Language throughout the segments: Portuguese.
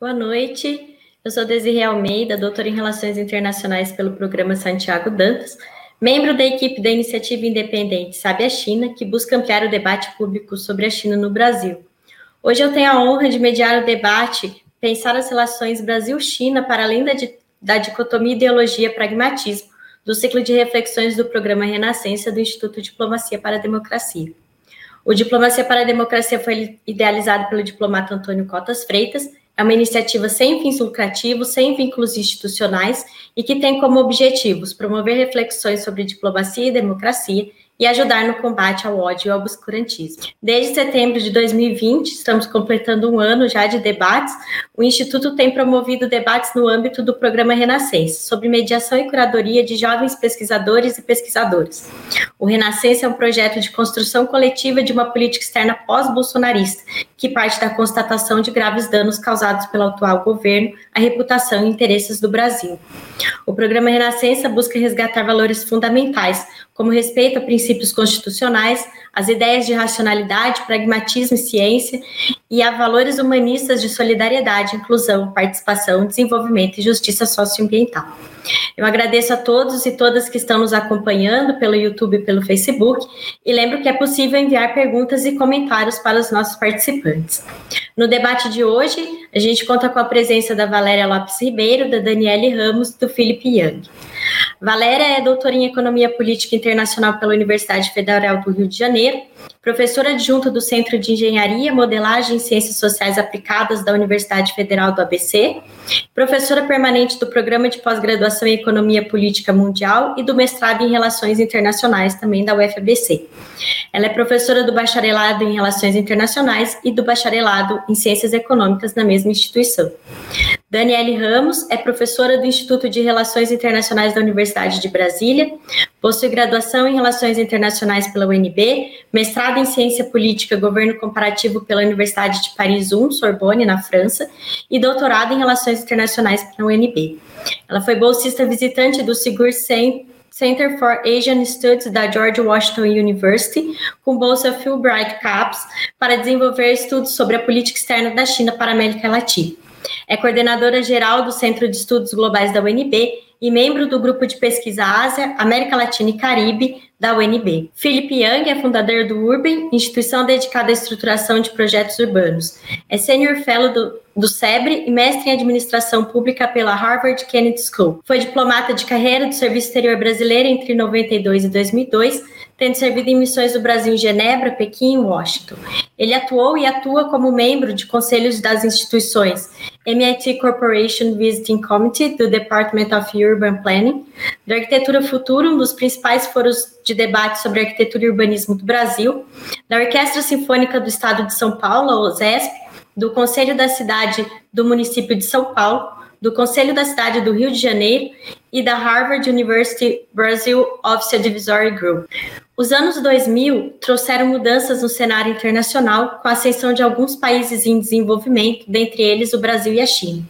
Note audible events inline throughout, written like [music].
Boa noite. Eu sou Desirê Almeida, doutora em Relações Internacionais pelo programa Santiago Dantas, membro da equipe da iniciativa independente Sabe a China, que busca ampliar o debate público sobre a China no Brasil. Hoje eu tenho a honra de mediar o debate, pensar as relações Brasil-China para além da, da dicotomia ideologia-pragmatismo, do ciclo de reflexões do programa Renascença do Instituto Diplomacia para a Democracia. O Diplomacia para a Democracia foi idealizado pelo diplomata Antônio Cotas Freitas é uma iniciativa sem fins lucrativos, sem vínculos institucionais e que tem como objetivos promover reflexões sobre diplomacia e democracia e ajudar no combate ao ódio e ao obscurantismo. Desde setembro de 2020, estamos completando um ano já de debates, o Instituto tem promovido debates no âmbito do programa Renascença, sobre mediação e curadoria de jovens pesquisadores e pesquisadoras. O Renascença é um projeto de construção coletiva de uma política externa pós-bolsonarista, que parte da constatação de graves danos causados pelo atual governo à reputação e interesses do Brasil. O programa Renascença busca resgatar valores fundamentais, como respeito a princípios constitucionais, as ideias de racionalidade, pragmatismo e ciência, e a valores humanistas de solidariedade, inclusão, participação, desenvolvimento e justiça socioambiental. Eu agradeço a todos e todas que estão nos acompanhando pelo YouTube e pelo Facebook, e lembro que é possível enviar perguntas e comentários para os nossos participantes. No debate de hoje, a gente conta com a presença da Valéria Lopes Ribeiro, da Daniele Ramos, do Felipe Young. Valéria é doutora em Economia Política Internacional pela Universidade Federal do Rio de Janeiro, professora adjunta do Centro de Engenharia, Modelagem e Ciências Sociais Aplicadas da Universidade Federal do ABC, professora permanente do Programa de Pós-Graduação em Economia Política Mundial e do mestrado em Relações Internacionais também da UFABC. Ela é professora do bacharelado em Relações Internacionais e do bacharelado em Ciências Econômicas na mesma instituição. Daniele Ramos é professora do Instituto de Relações Internacionais da Universidade de Brasília, possui graduação em Relações Internacionais pela UNB, mestrado em Ciência Política e Governo Comparativo pela Universidade de Paris 1, Sorbonne, na França, e doutorado em Relações Internacionais pela UNB. Ela foi bolsista visitante do Sigur Center for Asian Studies da George Washington University, com bolsa Fulbright Caps, para desenvolver estudos sobre a política externa da China para a América Latina. É coordenadora geral do Centro de Estudos Globais da UNB e membro do grupo de pesquisa Ásia, América Latina e Caribe da UNB. Philip Young é fundador do Urban, instituição dedicada à estruturação de projetos urbanos. É senior fellow do, do SEBRE e mestre em administração pública pela Harvard Kennedy School. Foi diplomata de carreira do Serviço Exterior Brasileiro entre 92 e 2002 tendo servido em missões do Brasil em Genebra, Pequim e Washington. Ele atuou e atua como membro de conselhos das instituições MIT Corporation Visiting Committee do Department of Urban Planning, da Arquitetura Futura, um dos principais foros de debate sobre arquitetura e urbanismo do Brasil, da Orquestra Sinfônica do Estado de São Paulo, OSESP, do Conselho da Cidade do Município de São Paulo, do Conselho da Cidade do Rio de Janeiro e da Harvard University Brazil Office Advisory Group. Os anos 2000 trouxeram mudanças no cenário internacional com a ascensão de alguns países em desenvolvimento, dentre eles o Brasil e a China.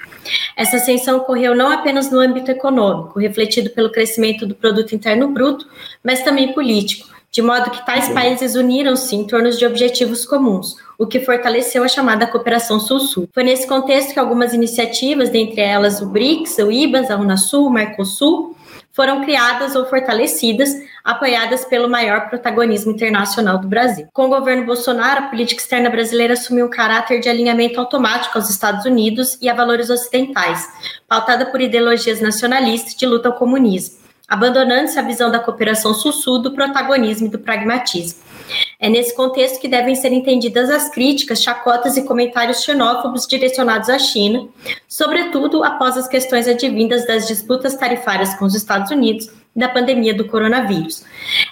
Essa ascensão ocorreu não apenas no âmbito econômico, refletido pelo crescimento do produto interno bruto, mas também político, de modo que tais países uniram-se em torno de objetivos comuns, o que fortaleceu a chamada cooperação Sul-Sul. Foi nesse contexto que algumas iniciativas, dentre elas o BRICS, o IBAS, a Unasul, o Mercosul, foram criadas ou fortalecidas, apoiadas pelo maior protagonismo internacional do Brasil. Com o governo Bolsonaro, a política externa brasileira assumiu um caráter de alinhamento automático aos Estados Unidos e a valores ocidentais, pautada por ideologias nacionalistas de luta ao comunismo abandonando-se a visão da cooperação sul-sul, do protagonismo e do pragmatismo. É nesse contexto que devem ser entendidas as críticas, chacotas e comentários xenófobos direcionados à China, sobretudo após as questões advindas das disputas tarifárias com os Estados Unidos e da pandemia do coronavírus.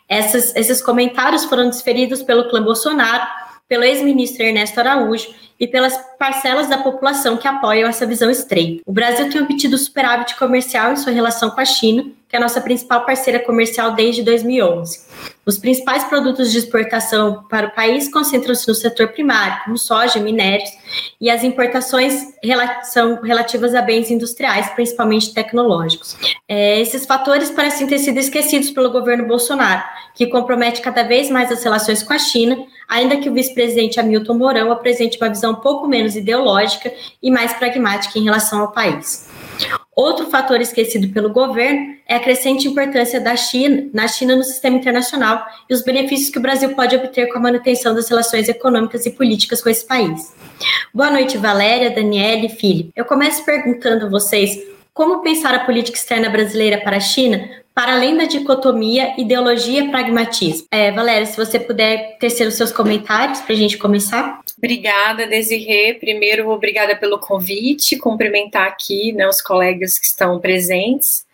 Essas, esses comentários foram desferidos pelo clã Bolsonaro, pelo ex-ministro Ernesto Araújo e pelas parcelas da população que apoiam essa visão estreita. O Brasil tem obtido superávit comercial em sua relação com a China que é a nossa principal parceira comercial desde 2011. Os principais produtos de exportação para o país concentram-se no setor primário, como soja, minérios, e as importações são relativas a bens industriais, principalmente tecnológicos. É, esses fatores parecem ter sido esquecidos pelo governo Bolsonaro, que compromete cada vez mais as relações com a China, ainda que o vice-presidente Hamilton Mourão apresente uma visão um pouco menos ideológica e mais pragmática em relação ao país. Outro fator esquecido pelo governo é a crescente importância da China na China no sistema internacional e os benefícios que o Brasil pode obter com a manutenção das relações econômicas e políticas com esse país. Boa noite, Valéria, Daniele e Filipe. Eu começo perguntando a vocês como pensar a política externa brasileira para a China, para além da dicotomia ideologia-pragmatismo. É, Valéria, se você puder tecer os seus comentários para a gente começar. Obrigada, Desirê. Primeiro, obrigada pelo convite, cumprimentar aqui né, os colegas que estão presentes.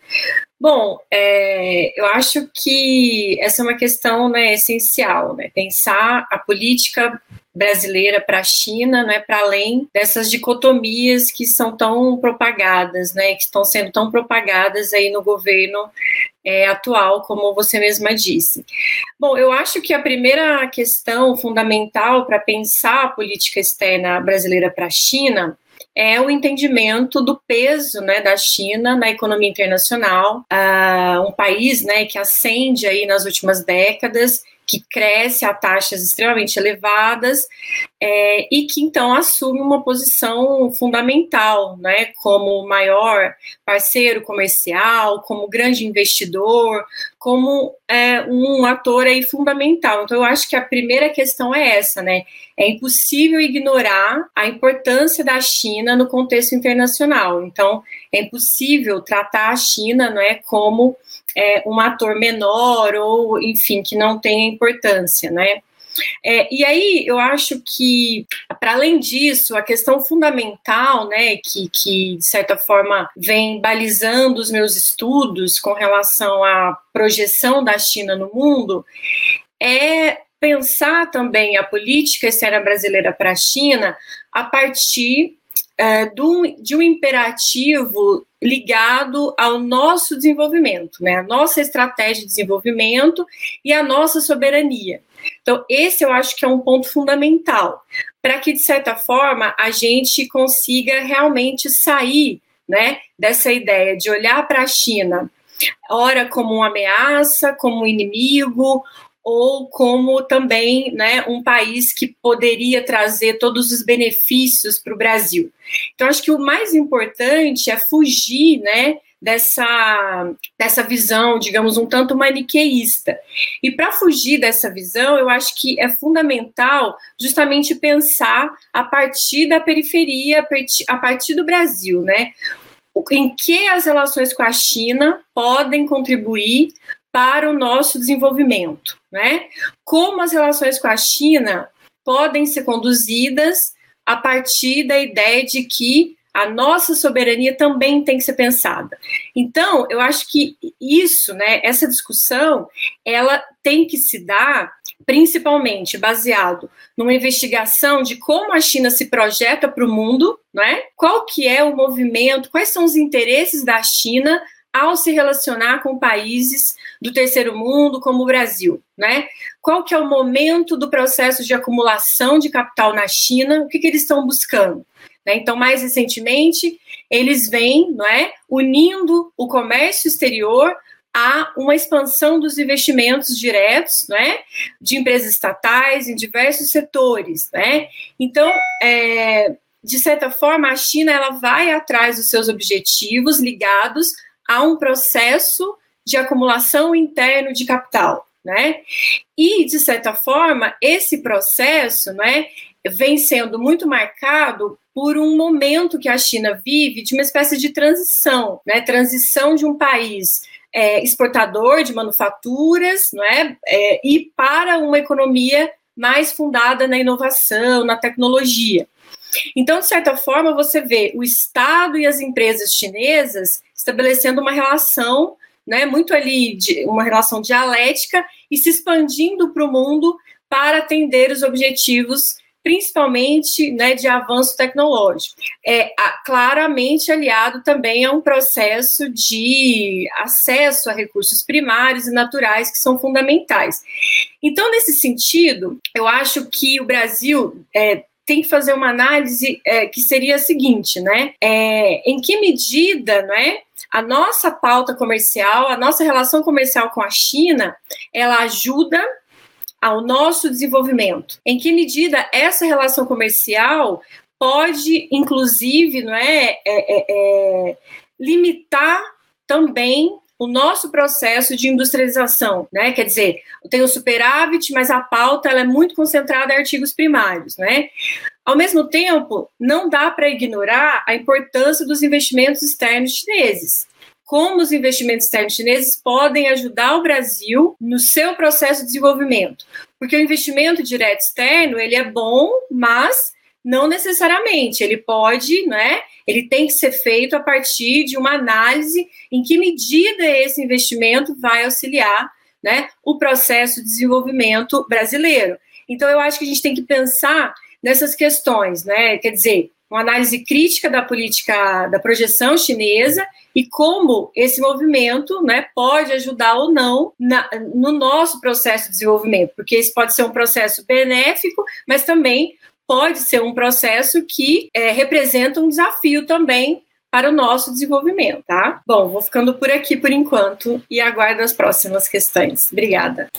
Bom, é, eu acho que essa é uma questão né, essencial, né, pensar a política brasileira para a China, né, para além dessas dicotomias que são tão propagadas, né, que estão sendo tão propagadas aí no governo é, atual, como você mesma disse. Bom, eu acho que a primeira questão fundamental para pensar a política externa brasileira para a China é o entendimento do peso né, da China na economia internacional, uh, um país né, que ascende aí nas últimas décadas que cresce a taxas extremamente elevadas é, e que então assume uma posição fundamental, né, como maior parceiro comercial, como grande investidor, como é, um ator aí fundamental. Então eu acho que a primeira questão é essa, né? É impossível ignorar a importância da China no contexto internacional. Então é impossível tratar a China, não é, como é, um ator menor ou, enfim, que não tenha importância, né? É, e aí eu acho que, para além disso, a questão fundamental, né, que, que de certa forma vem balizando os meus estudos com relação à projeção da China no mundo, é pensar também a política externa brasileira para a China a partir é, de um imperativo ligado ao nosso desenvolvimento, né? A nossa estratégia de desenvolvimento e a nossa soberania. Então, esse eu acho que é um ponto fundamental para que, de certa forma, a gente consiga realmente sair né, dessa ideia de olhar para a China, ora como uma ameaça, como um inimigo, ou como também né, um país que poderia trazer todos os benefícios para o Brasil. Então, acho que o mais importante é fugir né, dessa, dessa visão, digamos, um tanto maniqueísta. E para fugir dessa visão, eu acho que é fundamental justamente pensar a partir da periferia, a partir do Brasil, né? Em que as relações com a China podem contribuir para o nosso desenvolvimento, né? Como as relações com a China podem ser conduzidas a partir da ideia de que a nossa soberania também tem que ser pensada. Então, eu acho que isso, né, essa discussão, ela tem que se dar principalmente baseado numa investigação de como a China se projeta para o mundo, né? Qual que é o movimento, quais são os interesses da China ao se relacionar com países do terceiro mundo, como o Brasil, né? Qual que é o momento do processo de acumulação de capital na China? O que, que eles estão buscando? Né? Então, mais recentemente, eles vêm, não é, unindo o comércio exterior a uma expansão dos investimentos diretos, né, de empresas estatais em diversos setores, né. Então, é, de certa forma, a China ela vai atrás dos seus objetivos ligados a um processo de acumulação interno de capital, né? E de certa forma, esse processo, né, vem sendo muito marcado por um momento que a China vive de uma espécie de transição, né? Transição de um país é, exportador de manufaturas, não é? é? E para uma economia mais fundada na inovação, na tecnologia. Então, de certa forma, você vê o Estado e as empresas chinesas estabelecendo uma relação, né, muito ali, de, uma relação dialética e se expandindo para o mundo para atender os objetivos principalmente né, de avanço tecnológico. É claramente aliado também a um processo de acesso a recursos primários e naturais que são fundamentais. Então, nesse sentido, eu acho que o Brasil é, tem que fazer uma análise é, que seria a seguinte, né? É, em que medida, não é? A nossa pauta comercial, a nossa relação comercial com a China, ela ajuda ao nosso desenvolvimento. Em que medida essa relação comercial pode, inclusive, não é, é, é, é limitar também o nosso processo de industrialização, né? Quer dizer, tem o superávit, mas a pauta ela é muito concentrada em artigos primários, né? Ao mesmo tempo, não dá para ignorar a importância dos investimentos externos chineses. Como os investimentos externos chineses podem ajudar o Brasil no seu processo de desenvolvimento? Porque o investimento direto externo ele é bom, mas não necessariamente. Ele pode, né? Ele tem que ser feito a partir de uma análise em que medida esse investimento vai auxiliar, né, o processo de desenvolvimento brasileiro. Então eu acho que a gente tem que pensar nessas questões, né? Quer dizer, uma análise crítica da política da projeção chinesa e como esse movimento né, pode ajudar ou não na, no nosso processo de desenvolvimento, porque esse pode ser um processo benéfico, mas também pode ser um processo que é, representa um desafio também para o nosso desenvolvimento, tá? Bom, vou ficando por aqui por enquanto e aguardo as próximas questões. Obrigada.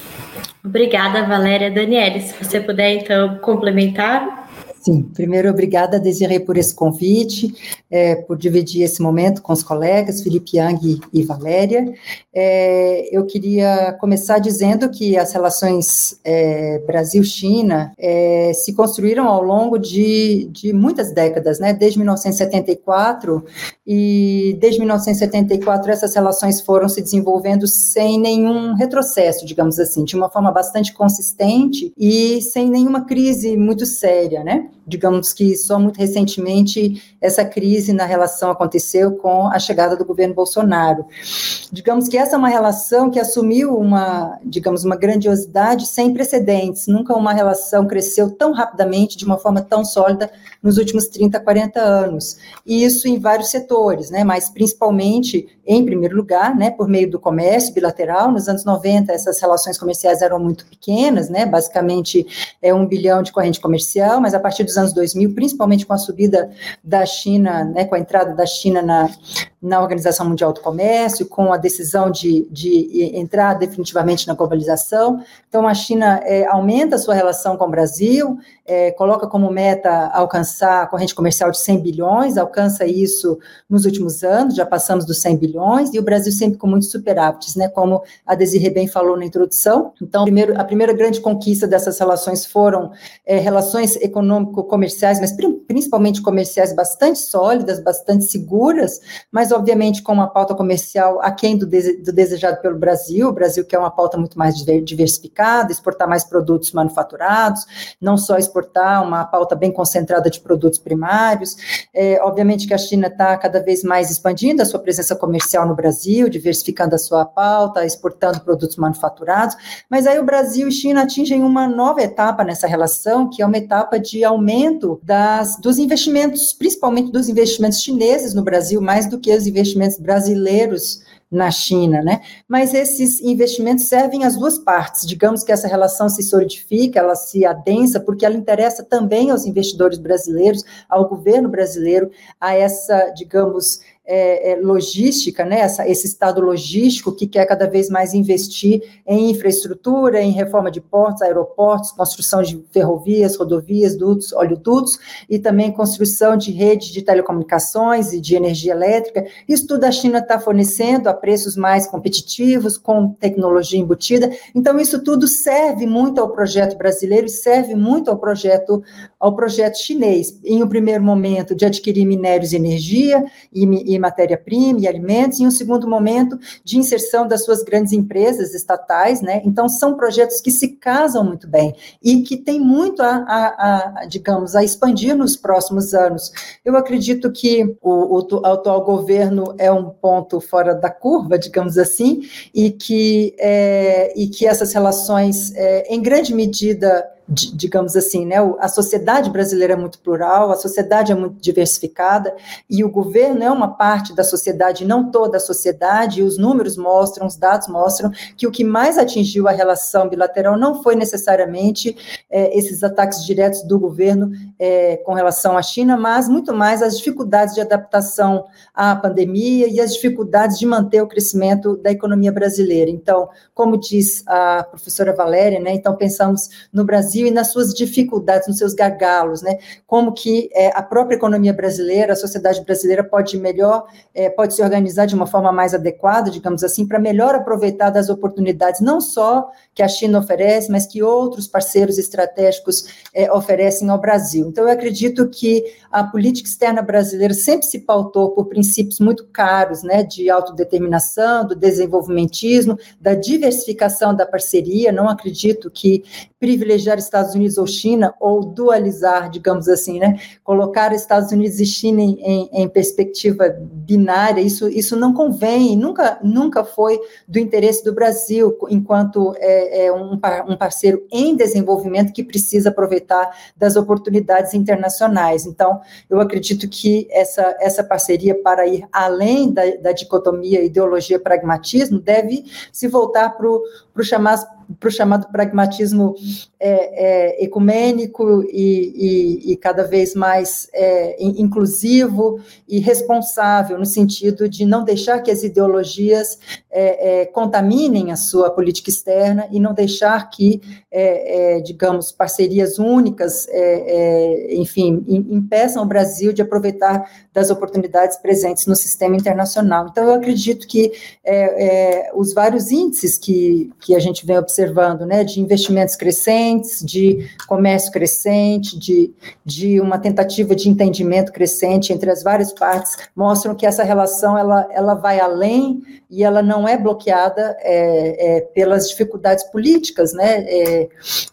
Obrigada, Valéria. Daniele, se você puder então complementar. Sim, primeiro, obrigada, Desirê, por esse convite, é, por dividir esse momento com os colegas, Felipe Yang e Valéria. É, eu queria começar dizendo que as relações é, Brasil-China é, se construíram ao longo de, de muitas décadas, né, desde 1974, e desde 1974 essas relações foram se desenvolvendo sem nenhum retrocesso, digamos assim, de uma forma bastante consistente e sem nenhuma crise muito séria, né? Digamos que só muito recentemente essa crise na relação aconteceu com a chegada do governo Bolsonaro. Digamos que essa é uma relação que assumiu uma, digamos, uma grandiosidade sem precedentes. Nunca uma relação cresceu tão rapidamente, de uma forma tão sólida, nos últimos 30, 40 anos. E isso em vários setores, né, mas principalmente, em primeiro lugar, né, por meio do comércio bilateral. Nos anos 90, essas relações comerciais eram muito pequenas, né, basicamente é um bilhão de corrente comercial, mas a partir dos anos 2000, principalmente com a subida da China, né, com a entrada da China na, na Organização Mundial do Comércio, com a decisão de, de entrar definitivamente na globalização. Então, a China é, aumenta a sua relação com o Brasil, é, coloca como meta alcançar a corrente comercial de 100 bilhões, alcança isso nos últimos anos, já passamos dos 100 bilhões, e o Brasil sempre com muitos superávites, né, como a Desirê bem falou na introdução. Então, primeiro, a primeira grande conquista dessas relações foram é, relações econômico-comerciais, mas principalmente comerciais bastante sólidas, bastante seguras, mas obviamente com uma pauta comercial aquém do, do desejado pelo Brasil, o Brasil quer uma pauta muito mais diversificada, exportar mais produtos manufaturados, não só exportar uma pauta bem concentrada de produtos primários, é, obviamente que a China está cada vez mais expandindo a sua presença comercial no Brasil, diversificando a sua pauta, exportando produtos manufaturados, mas aí o Brasil e China atingem uma nova etapa nessa relação, que é uma etapa de aumento das, dos investimentos, principalmente dos investimentos chineses no Brasil, mais do que os investimentos brasileiros na China, né? Mas esses investimentos servem às duas partes. Digamos que essa relação se solidifica, ela se adensa, porque ela interessa também aos investidores brasileiros, ao governo brasileiro, a essa, digamos, é, é, logística, né, essa, esse estado logístico que quer cada vez mais investir em infraestrutura, em reforma de portos, aeroportos, construção de ferrovias, rodovias, dutos, oleodutos e também construção de redes de telecomunicações e de energia elétrica. Isso tudo a China está fornecendo a preços mais competitivos, com tecnologia embutida. Então, isso tudo serve muito ao projeto brasileiro e serve muito ao projeto, ao projeto chinês. Em um primeiro momento, de adquirir minérios e energia e, e matéria-prima e alimentos, e um segundo momento de inserção das suas grandes empresas estatais, né? Então, são projetos que se casam muito bem e que tem muito a, a, a digamos, a expandir nos próximos anos. Eu acredito que o, o, atual governo é um ponto fora da curva, digamos assim, e que, é, e que essas relações, é, em grande medida, digamos assim, né, a sociedade brasileira é muito plural, a sociedade é muito diversificada e o governo é uma parte da sociedade, não toda a sociedade, e os números mostram, os dados mostram que o que mais atingiu a relação bilateral não foi necessariamente é, esses ataques diretos do governo é, com relação à China, mas muito mais as dificuldades de adaptação à pandemia e as dificuldades de manter o crescimento da economia brasileira. Então, como diz a professora Valéria, né, então pensamos no Brasil e nas suas dificuldades, nos seus gargalos, né, como que é, a própria economia brasileira, a sociedade brasileira pode melhor, é, pode se organizar de uma forma mais adequada, digamos assim, para melhor aproveitar das oportunidades, não só que a China oferece, mas que outros parceiros estratégicos é, oferecem ao Brasil. Então, eu acredito que a política externa brasileira sempre se pautou por princípios muito caros, né, de autodeterminação, do desenvolvimentismo, da diversificação da parceria. Não acredito que privilegiar Estados Unidos ou China, ou dualizar, digamos assim, né, colocar Estados Unidos e China em, em, em perspectiva binária, isso, isso não convém, nunca, nunca foi do interesse do Brasil, enquanto é, é um, um parceiro em desenvolvimento que precisa aproveitar das oportunidades internacionais. Então, eu acredito que essa, essa parceria, para ir além da, da dicotomia ideologia-pragmatismo, deve se voltar para o chamado para o chamado pragmatismo é, é, ecumênico e, e, e, cada vez mais é, inclusivo e responsável, no sentido de não deixar que as ideologias é, é, contaminem a sua política externa e não deixar que, é, digamos, parcerias únicas, enfim, impeçam o Brasil de aproveitar das oportunidades presentes no sistema internacional. Então, eu acredito que os vários índices que, que a gente vem observando observando, né, de investimentos crescentes, de comércio crescente, de, de uma tentativa de entendimento crescente entre as várias partes, mostram que essa relação ela, ela vai além e ela não é bloqueada é, é, pelas dificuldades políticas, né, é,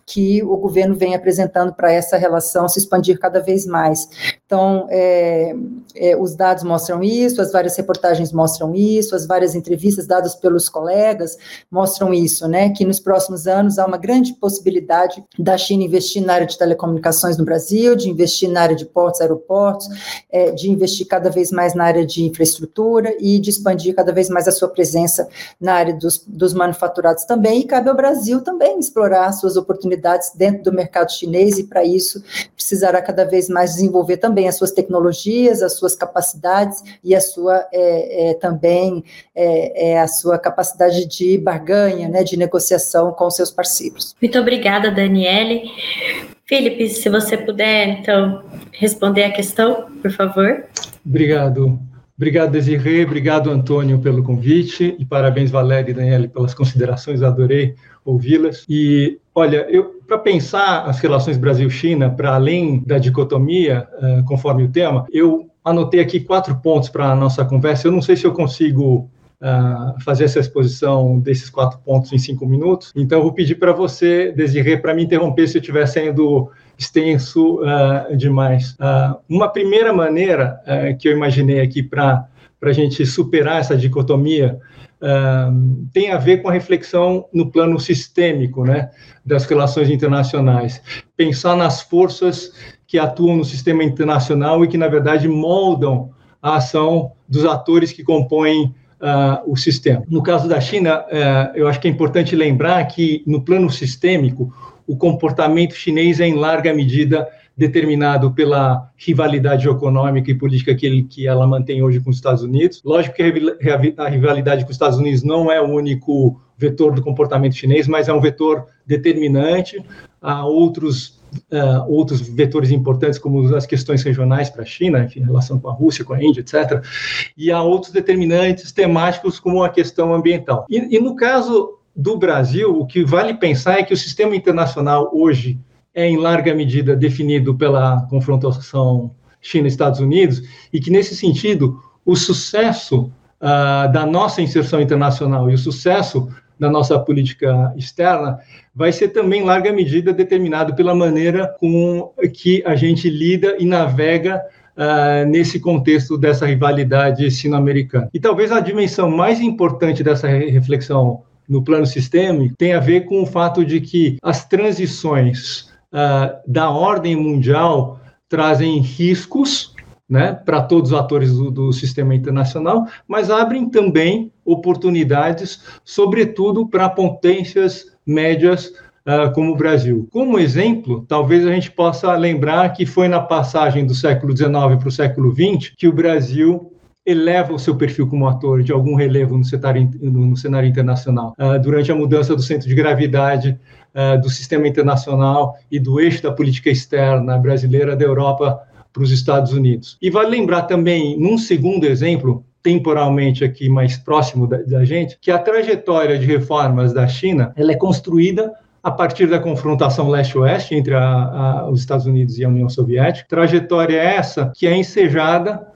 que o governo vem apresentando para essa relação se expandir cada vez mais. Então, é, é, os dados mostram isso, as várias reportagens mostram isso, as várias entrevistas dadas pelos colegas mostram isso, né, que nos próximos anos há uma grande possibilidade da China investir na área de telecomunicações no Brasil, de investir na área de portos, aeroportos, é, de investir cada vez mais na área de infraestrutura e de expandir cada vez mais a sua presença na área dos, dos manufaturados também, e cabe ao Brasil também explorar suas oportunidades dentro do mercado chinês, e para isso precisará cada vez mais desenvolver também as suas tecnologias, as suas capacidades e a sua é, é, também é, é a sua capacidade de barganha, né, de negociação com seus parceiros. Muito obrigada, Daniele. Felipe, se você puder, então, responder a questão, por favor. Obrigado. Obrigado, Desirê, obrigado, Antônio, pelo convite, e parabéns, Valéria e Daniele, pelas considerações, adorei ouvi-las. E, olha, para pensar as relações Brasil-China, para além da dicotomia, uh, conforme o tema, eu anotei aqui quatro pontos para a nossa conversa. Eu não sei se eu consigo Uh, fazer essa exposição desses quatro pontos em cinco minutos. Então, eu vou pedir para você, Desirê, para me interromper se eu estiver sendo extenso uh, demais. Uh, uma primeira maneira uh, que eu imaginei aqui para a gente superar essa dicotomia tem a ver com a reflexão no plano sistêmico né, das relações internacionais. Pensar nas forças que atuam no sistema internacional e que, na verdade, moldam a ação dos atores que compõem Uh, o sistema. No caso da China, uh, eu acho que é importante lembrar que, no plano sistêmico, o comportamento chinês é, em larga medida, determinado pela rivalidade econômica e política que, ele, que ela mantém hoje com os Estados Unidos. Lógico que a rivalidade com os Estados Unidos não é o único vetor do comportamento chinês, mas é um vetor determinante. Há outros Uh, outros vetores importantes, como as questões regionais para a China, enfim, em relação com a Rússia, com a Índia, etc. E há outros determinantes temáticos, como a questão ambiental. E, e no caso do Brasil, o que vale pensar é que o sistema internacional hoje é, em larga medida, definido pela confrontação China-Estados Unidos, e que, nesse sentido, o sucesso uh, da nossa inserção internacional e o sucesso da nossa política externa vai ser também, em larga medida, determinado pela maneira com que a gente lida e navega Uh, nesse contexto dessa rivalidade sino-americana. E talvez a dimensão mais importante dessa reflexão no plano sistêmico tem a ver com o fato de que as transições uh, da ordem mundial trazem riscos né, para todos os atores do, do, sistema internacional, mas abrem também oportunidades, sobretudo para potências médias uh, como o Brasil. Como exemplo, talvez a gente possa lembrar que foi na passagem do século XIX para o século XX que o Brasil eleva o seu perfil como ator de algum relevo no cenário, no cenário internacional. Uh, durante a mudança do centro de gravidade uh, do sistema internacional e do eixo da política externa brasileira da Europa para os Estados Unidos. E vale lembrar também, num segundo exemplo, temporalmente aqui mais próximo da, da gente, que a trajetória de reformas da China ela é construída a partir da confrontação leste-oeste entre a, a, os Estados Unidos e a União Soviética. Trajetória essa que é ensejada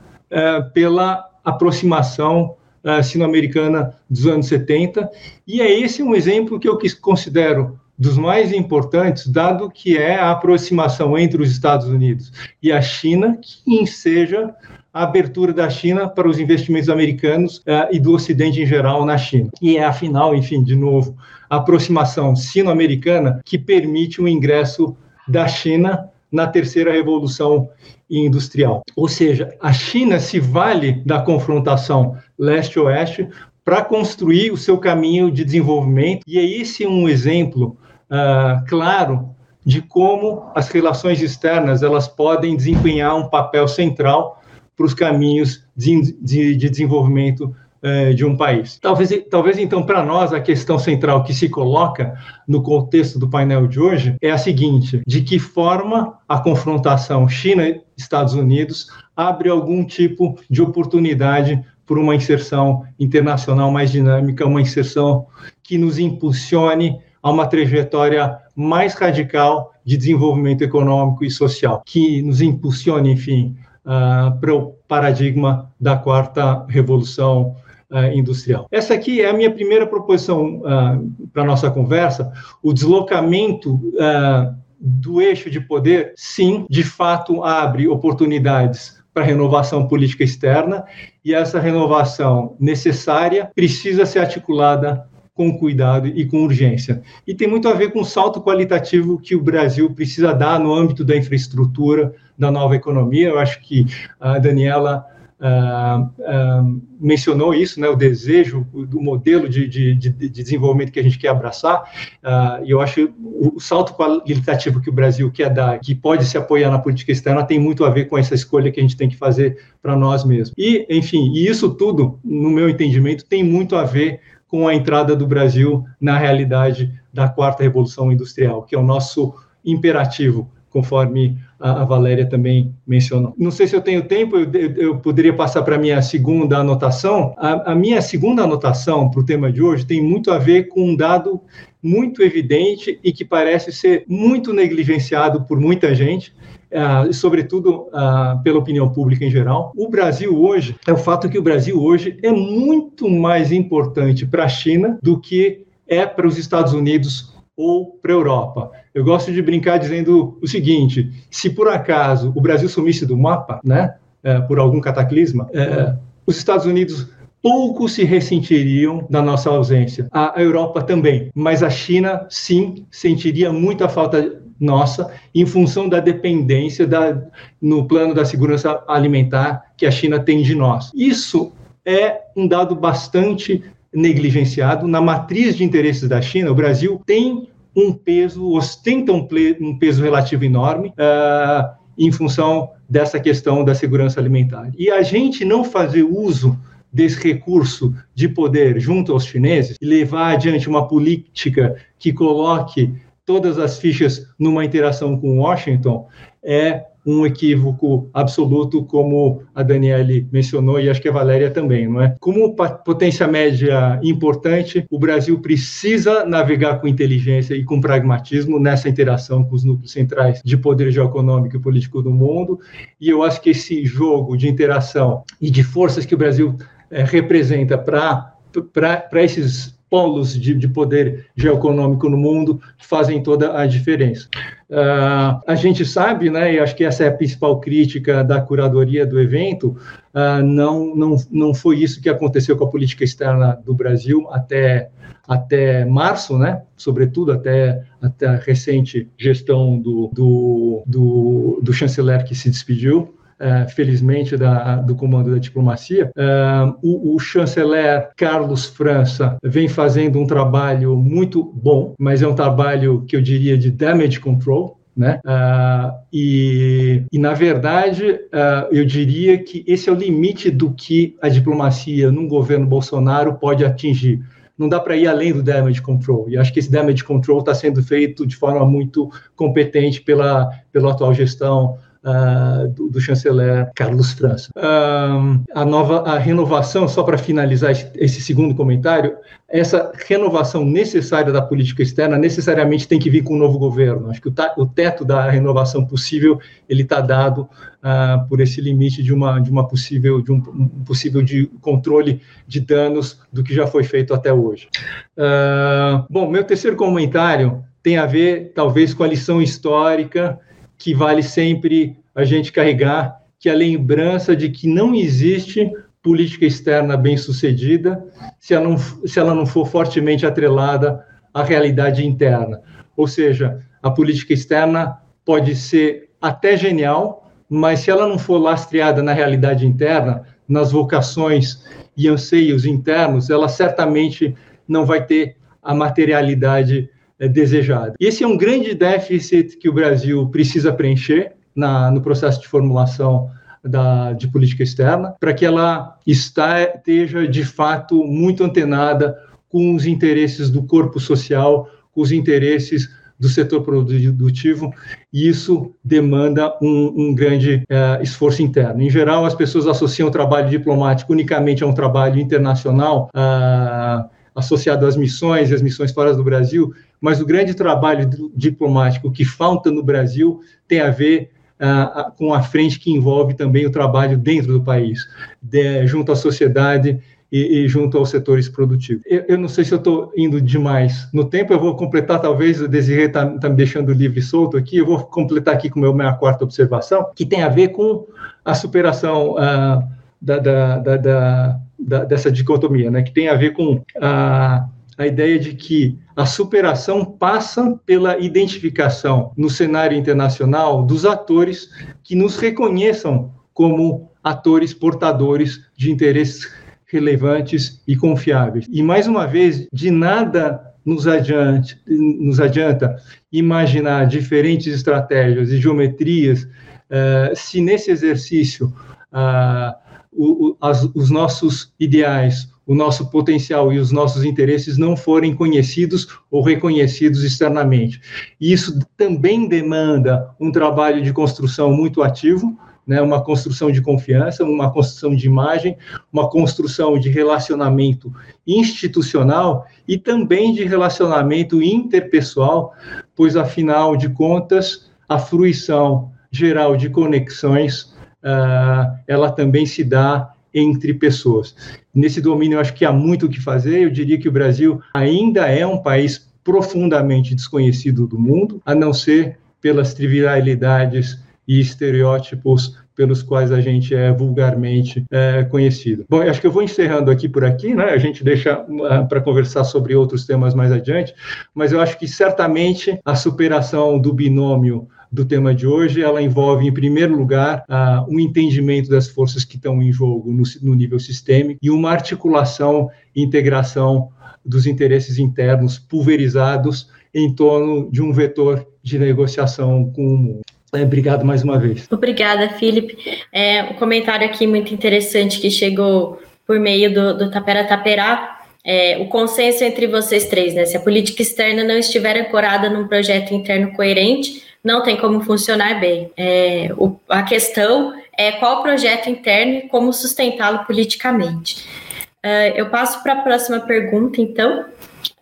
pela aproximação é, sino-americana dos anos 70, e é esse um exemplo que eu considero dos mais importantes, dado que é a aproximação entre os Estados Unidos e a China, que enseja a abertura da China para os investimentos americanos uh, e do Ocidente em geral na China. E é, afinal, enfim, de novo, a aproximação sino-americana que permite o ingresso da China na terceira revolução industrial. Ou seja, a China se vale da confrontação leste-oeste para construir o seu caminho de desenvolvimento, e é esse um exemplo uh, claro de como as relações externas elas podem desempenhar um papel central para os caminhos de, de, de desenvolvimento eh, de um país. Talvez, talvez então, para nós, a questão central que se coloca no contexto do painel de hoje é a seguinte: de que forma a confrontação China-Estados Unidos abre algum tipo de oportunidade por uma inserção internacional mais dinâmica, uma inserção que nos impulsione a uma trajetória mais radical de desenvolvimento econômico e social, que nos impulsione, enfim, uh, para o paradigma da quarta revolução uh, industrial. Essa aqui é a minha primeira proposição uh, para a nossa conversa, o deslocamento do eixo de poder, sim, de fato abre oportunidades para renovação política externa e essa renovação necessária precisa ser articulada com cuidado e com urgência. E tem muito a ver com o salto qualitativo que o Brasil precisa dar no âmbito da infraestrutura, da nova economia. Eu acho que a Daniela uh, uh, mencionou isso, né, o desejo do modelo de, de, de, desenvolvimento que a gente quer abraçar, uh, e eu acho o, o salto qualitativo que o Brasil quer dar, que pode se apoiar na política externa, tem muito a ver com essa escolha que a gente tem que fazer para nós mesmos. E, enfim, e isso tudo, no meu entendimento, tem muito a ver com a entrada do Brasil na realidade da quarta revolução industrial, que é o nosso imperativo, conforme a, Valéria também mencionou. Não sei se eu tenho tempo, eu, eu poderia passar para a minha segunda anotação. A, a minha segunda anotação para o tema de hoje tem muito a ver com um dado muito evidente e que parece ser muito negligenciado por muita gente, uh, sobretudo uh, pela opinião pública em geral. O Brasil hoje, é o fato que o Brasil hoje é muito mais importante para a China do que é para os Estados Unidos ou para a Europa. Eu gosto de brincar dizendo o seguinte: se por acaso o Brasil sumisse do mapa, né, é, por algum cataclisma, é, os Estados Unidos pouco se ressentiriam da nossa ausência. A Europa também, mas a China sim sentiria muita falta nossa em função da dependência da, no plano da segurança alimentar que a China tem de nós. Isso é um dado bastante negligenciado. Na matriz de interesses da China, o Brasil tem um peso, ostenta um, um peso relativo enorme uh, em função dessa questão da segurança alimentar. E a gente não fazer uso desse recurso de poder junto aos chineses e levar adiante uma política que coloque todas as fichas numa interação com Washington é um equívoco absoluto, como a Daniele mencionou e acho que a Valéria também, não é? Como potência média importante, o Brasil precisa navegar com inteligência e com pragmatismo nessa interação com os núcleos centrais de poder geoeconômico e político do mundo, e eu acho que esse jogo de interação e de forças que o Brasil é, representa para para esses polos de, de, poder geoeconômico no mundo fazem toda a diferença. Uh, a gente sabe, né, e acho que essa é a principal crítica da curadoria do evento, uh, não, não, não foi isso que aconteceu com a política externa do Brasil até, até março, né, sobretudo até, até a recente gestão do, do, do, do chanceler que se despediu, Uh, felizmente, da, do comando da diplomacia. Uh, o, o, chanceler Carlos França vem fazendo um trabalho muito bom, mas é um trabalho que eu diria de damage control. Né? Uh, e, e, na verdade, eu diria que esse é o limite do que a diplomacia num governo Bolsonaro pode atingir não dá para ir além do damage control. E acho que esse damage control está sendo feito de forma muito competente pela, pela atual gestão uh, do, do, chanceler Carlos França. Uh, a nova, a renovação, só para finalizar esse, segundo comentário, essa renovação necessária da política externa necessariamente tem que vir com um novo governo. Acho que o, o, teto da renovação possível ele está dado uh, por esse limite de uma de uma possível de um, um, possível de controle de danos do que já foi feito até hoje. bom, meu terceiro comentário tem a ver talvez com a lição histórica que vale sempre a gente carregar, que é a lembrança de que não existe política externa bem sucedida se ela não, se ela não for fortemente atrelada à realidade interna. Ou seja, a política externa pode ser até genial, mas se ela não for lastreada na realidade interna, nas vocações e anseios internos, ela certamente não vai ter a materialidade desejada. E esse é um grande déficit que o Brasil precisa preencher na, no processo de formulação da, de política externa, para que ela esteja de fato muito antenada com os interesses do corpo social, com os interesses do setor produtivo, e isso demanda um, um grande uh, esforço interno. Em geral, as pessoas associam o trabalho diplomático unicamente a um trabalho internacional, uh, associado às missões e às missões fora do Brasil, mas o grande trabalho diplomático que falta no Brasil tem a ver uh, com a frente que envolve também o trabalho dentro do país, de, junto à sociedade e, e, junto aos setores produtivos. Eu, eu não sei se eu estou indo demais no tempo, eu vou completar, talvez o Desirê está tá me deixando livre e solto aqui, eu vou completar aqui com a minha quarta observação, que tem a ver com a superação uh, da, da, da, dessa dicotomia, né, que tem a ver com a, a ideia de que a superação passa pela identificação no cenário internacional dos atores que nos reconheçam como atores portadores de interesses relevantes e confiáveis. E mais uma vez, de nada nos, adiante, nos adianta imaginar diferentes estratégias e geometrias uh, se nesse exercício uh, o, o, as, os nossos ideais, o nosso potencial e os nossos interesses não forem conhecidos ou reconhecidos externamente. E isso também demanda um trabalho de construção muito ativo, né, uma construção de confiança, uma construção de imagem, uma construção de relacionamento institucional e também de relacionamento interpessoal, pois, afinal de contas, a fruição geral de conexões uh, ela também se dá entre pessoas. Nesse domínio, eu acho que há muito o que fazer. Eu diria que o Brasil ainda é um país profundamente desconhecido do mundo, a não ser pelas trivialidades e estereótipos pelos quais a gente é vulgarmente é, conhecido. Bom, acho que eu vou encerrando aqui por aqui, né? A gente deixa uh, para conversar sobre outros temas mais adiante, mas eu acho que certamente a superação do binômio do tema de hoje, ela envolve, em primeiro lugar, uh, um entendimento das forças que estão em jogo no, no nível sistêmico e uma articulação e integração dos interesses internos pulverizados em torno de um vetor de negociação com o mundo. É, obrigado mais uma vez. Obrigada, Felipe. É, um comentário aqui muito interessante que chegou por meio do, do Tapera é, o consenso entre vocês três, né? Se a política externa não estiver ancorada num projeto interno coerente, não tem como funcionar bem. É, o, a questão é qual projeto interno e como sustentá-lo politicamente. Uh, eu passo para a próxima pergunta, então.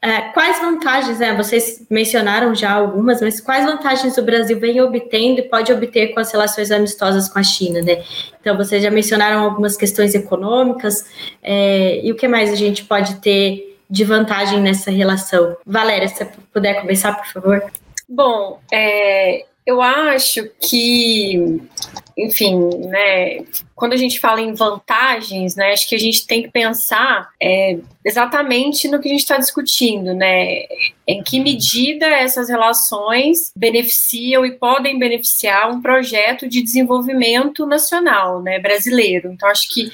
Uh, quais vantagens, né, vocês mencionaram já algumas, mas quais vantagens o Brasil vem obtendo e pode obter com as relações amistosas com a China, né? Então, vocês já mencionaram algumas questões econômicas, é, e o que mais a gente pode ter de vantagem nessa relação. Valéria, se você puder começar, por favor. Bom, é, eu acho que, enfim, né, quando a gente fala em vantagens, né, acho que a gente tem que pensar é, exatamente no que a gente está discutindo, né, em que medida essas relações beneficiam e podem beneficiar um projeto de desenvolvimento nacional, né, brasileiro. Então, acho que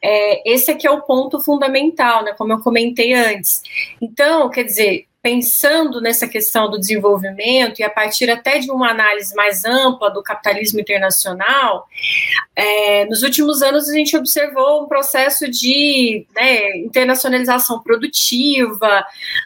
é, esse aqui é o ponto fundamental, né, como eu comentei antes. Então, quer dizer, pensando nessa questão do desenvolvimento e a partir até de uma análise mais ampla do capitalismo internacional, é, nos últimos anos a gente observou um processo de né, internacionalização produtiva,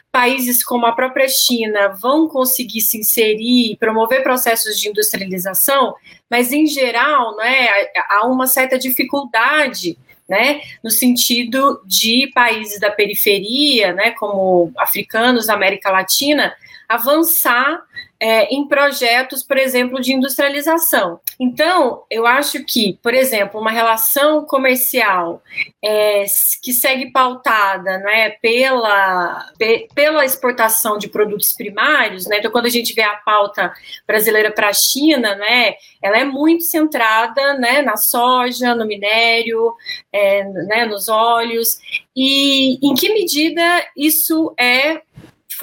países como a própria China vão conseguir se inserir e promover processos de industrialização, mas em geral né, há uma certa dificuldade né, no sentido de países da periferia, né, como africanos, América Latina, avançar é, em projetos, por exemplo, de industrialização. Então, eu acho que, por exemplo, uma relação comercial é, que segue pautada né, pela, pela exportação de produtos primários, né, então quando a gente vê a pauta brasileira para a China, né, ela é muito centrada né, na soja, no minério, é, né, nos óleos, e em que medida isso é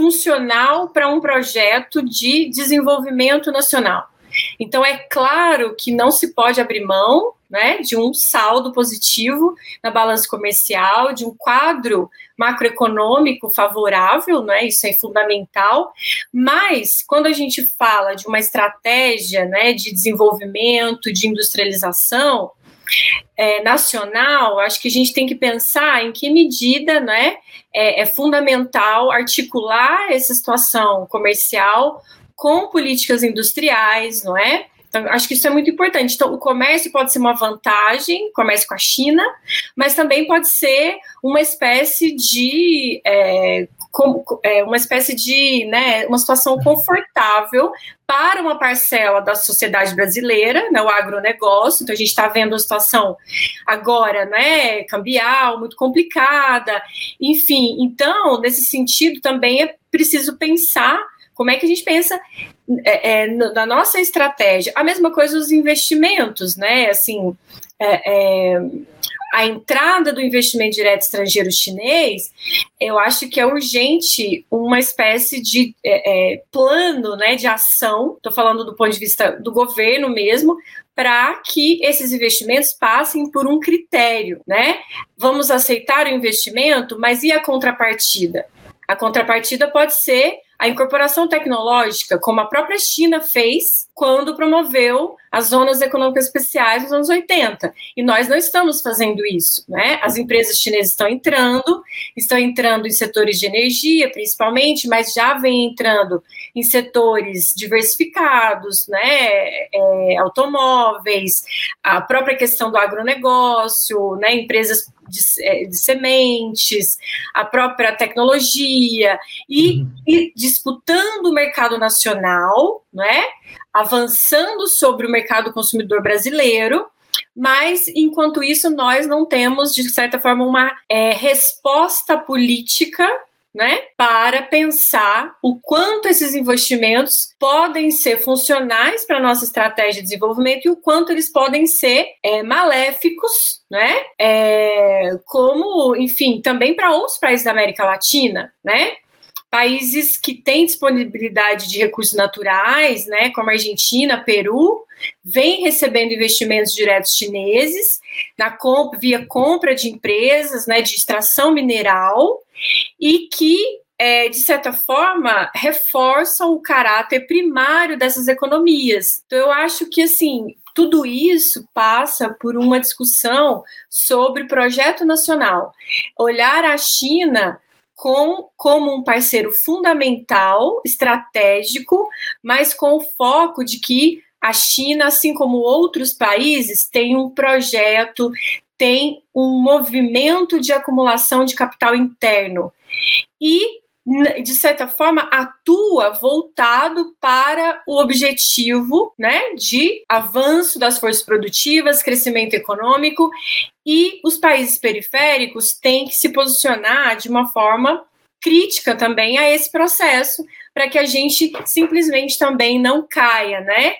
funcional para um projeto de desenvolvimento nacional. Então, é claro que não se pode abrir mão né, de um saldo positivo na balança comercial, de um quadro macroeconômico favorável, né, isso é fundamental, mas quando a gente fala de uma estratégia né, de desenvolvimento, de industrialização, é, nacional, acho que a gente tem que pensar em que medida né, é, é fundamental articular essa situação comercial com políticas industriais, não é? Então, acho que isso é muito importante. Então, o comércio pode ser uma vantagem, comércio com a China, mas também pode ser uma espécie de é, como, é, uma espécie de, né, uma situação confortável para uma parcela da sociedade brasileira, né, o agronegócio. Então, a gente está vendo a situação agora, né, cambial, muito complicada. Enfim, então, nesse sentido, também é preciso pensar como é que a gente pensa é, é, na nossa estratégia. A mesma coisa os investimentos, né? Assim, é, é a entrada do investimento direto estrangeiro chinês, eu acho que é urgente uma espécie de é, é, plano né, de ação, estou falando do ponto de vista do governo mesmo, para que esses investimentos passem por um critério, né? Vamos aceitar o investimento, mas e a contrapartida? A contrapartida pode ser a incorporação tecnológica, como a própria China fez quando promoveu as zonas econômicas especiais nos anos 80. E nós não estamos fazendo isso, né? As empresas chinesas estão entrando, estão entrando em setores de energia, principalmente, mas já vem entrando em setores diversificados, né? É, automóveis, a própria questão do agronegócio, né? Empresas de, é, de, sementes, a própria tecnologia, e, uhum. e disputando o mercado nacional, né? Avançando sobre o mercado consumidor brasileiro, mas enquanto isso nós não temos, de certa forma, uma é, resposta política né, para pensar o quanto esses investimentos podem ser funcionais para nossa estratégia de desenvolvimento e o quanto eles podem ser é, maléficos, né, é, como, enfim, também para outros países da América Latina, né, países que têm disponibilidade de recursos naturais, né, como Argentina, Peru, vem recebendo investimentos diretos chineses na comp via compra de empresas, né, de extração mineral e que é, de certa forma, reforçam o caráter primário dessas economias. Então, eu acho que, assim, tudo isso passa por uma discussão sobre projeto nacional. Olhar a China com, como um parceiro fundamental, estratégico, mas com o foco de que a China, assim como outros países, tem um projeto, tem um movimento de acumulação de capital interno. E de certa forma, atua voltado para o objetivo né, de avanço das forças produtivas, crescimento econômico, e os países periféricos têm que se posicionar de uma forma crítica também a esse processo, para que a gente simplesmente também não caia, né?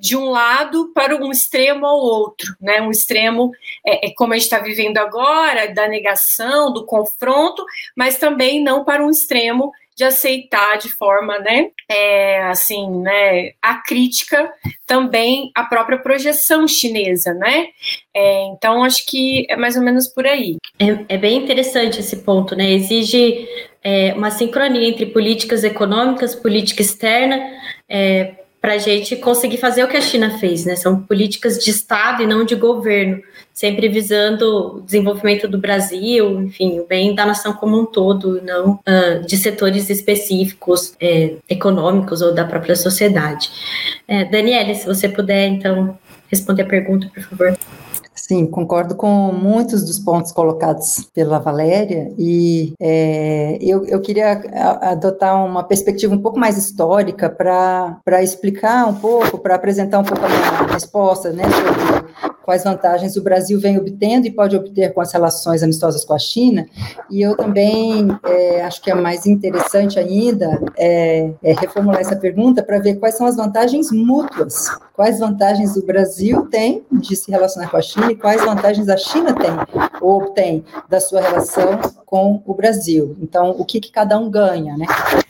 De um lado para um extremo ao outro, né? Um extremo é, é como a gente está vivendo agora, da negação, do confronto, mas também não para um extremo de aceitar de forma, né, é, assim, né, a crítica também à própria projeção chinesa, né? É, então acho que é mais ou menos por aí. É, é bem interessante esse ponto, né? Exige é, uma sincronia entre políticas econômicas, política externa, é, para a gente conseguir fazer o que a China fez, né? São políticas de Estado e não de governo, sempre visando o desenvolvimento do Brasil, enfim, o bem da nação como um todo, não uh, de setores específicos é, econômicos ou da própria sociedade. É, Daniele, se você puder, então, responder a pergunta, por favor. Sim, concordo com muitos dos pontos colocados pela Valéria e é, eu, eu queria adotar uma perspectiva um pouco mais histórica para explicar um pouco, para apresentar um pouco a minha resposta né, sobre quais vantagens o Brasil vem obtendo e pode obter com as relações amistosas com a China. E eu também é, acho que é mais interessante ainda é, é reformular essa pergunta para ver quais são as vantagens mútuas, quais vantagens o Brasil tem de se relacionar com a China e quais vantagens a China tem ou obtém da sua relação com o Brasil. Então, o que, que cada um ganha, né?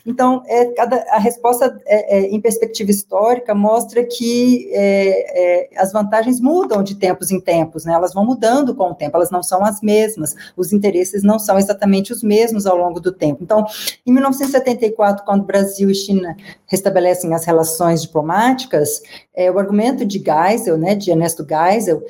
Então, é, cada, a resposta é, é, em perspectiva histórica mostra que é, é, as vantagens mudam de tempos em tempos, né? Elas vão mudando com o tempo, elas não são as mesmas, os interesses não são exatamente os mesmos ao longo do tempo. Então, em 1974, quando Brasil e China restabelecem as relações diplomáticas, é, o argumento de Geisel, né, de Ernesto Geisel,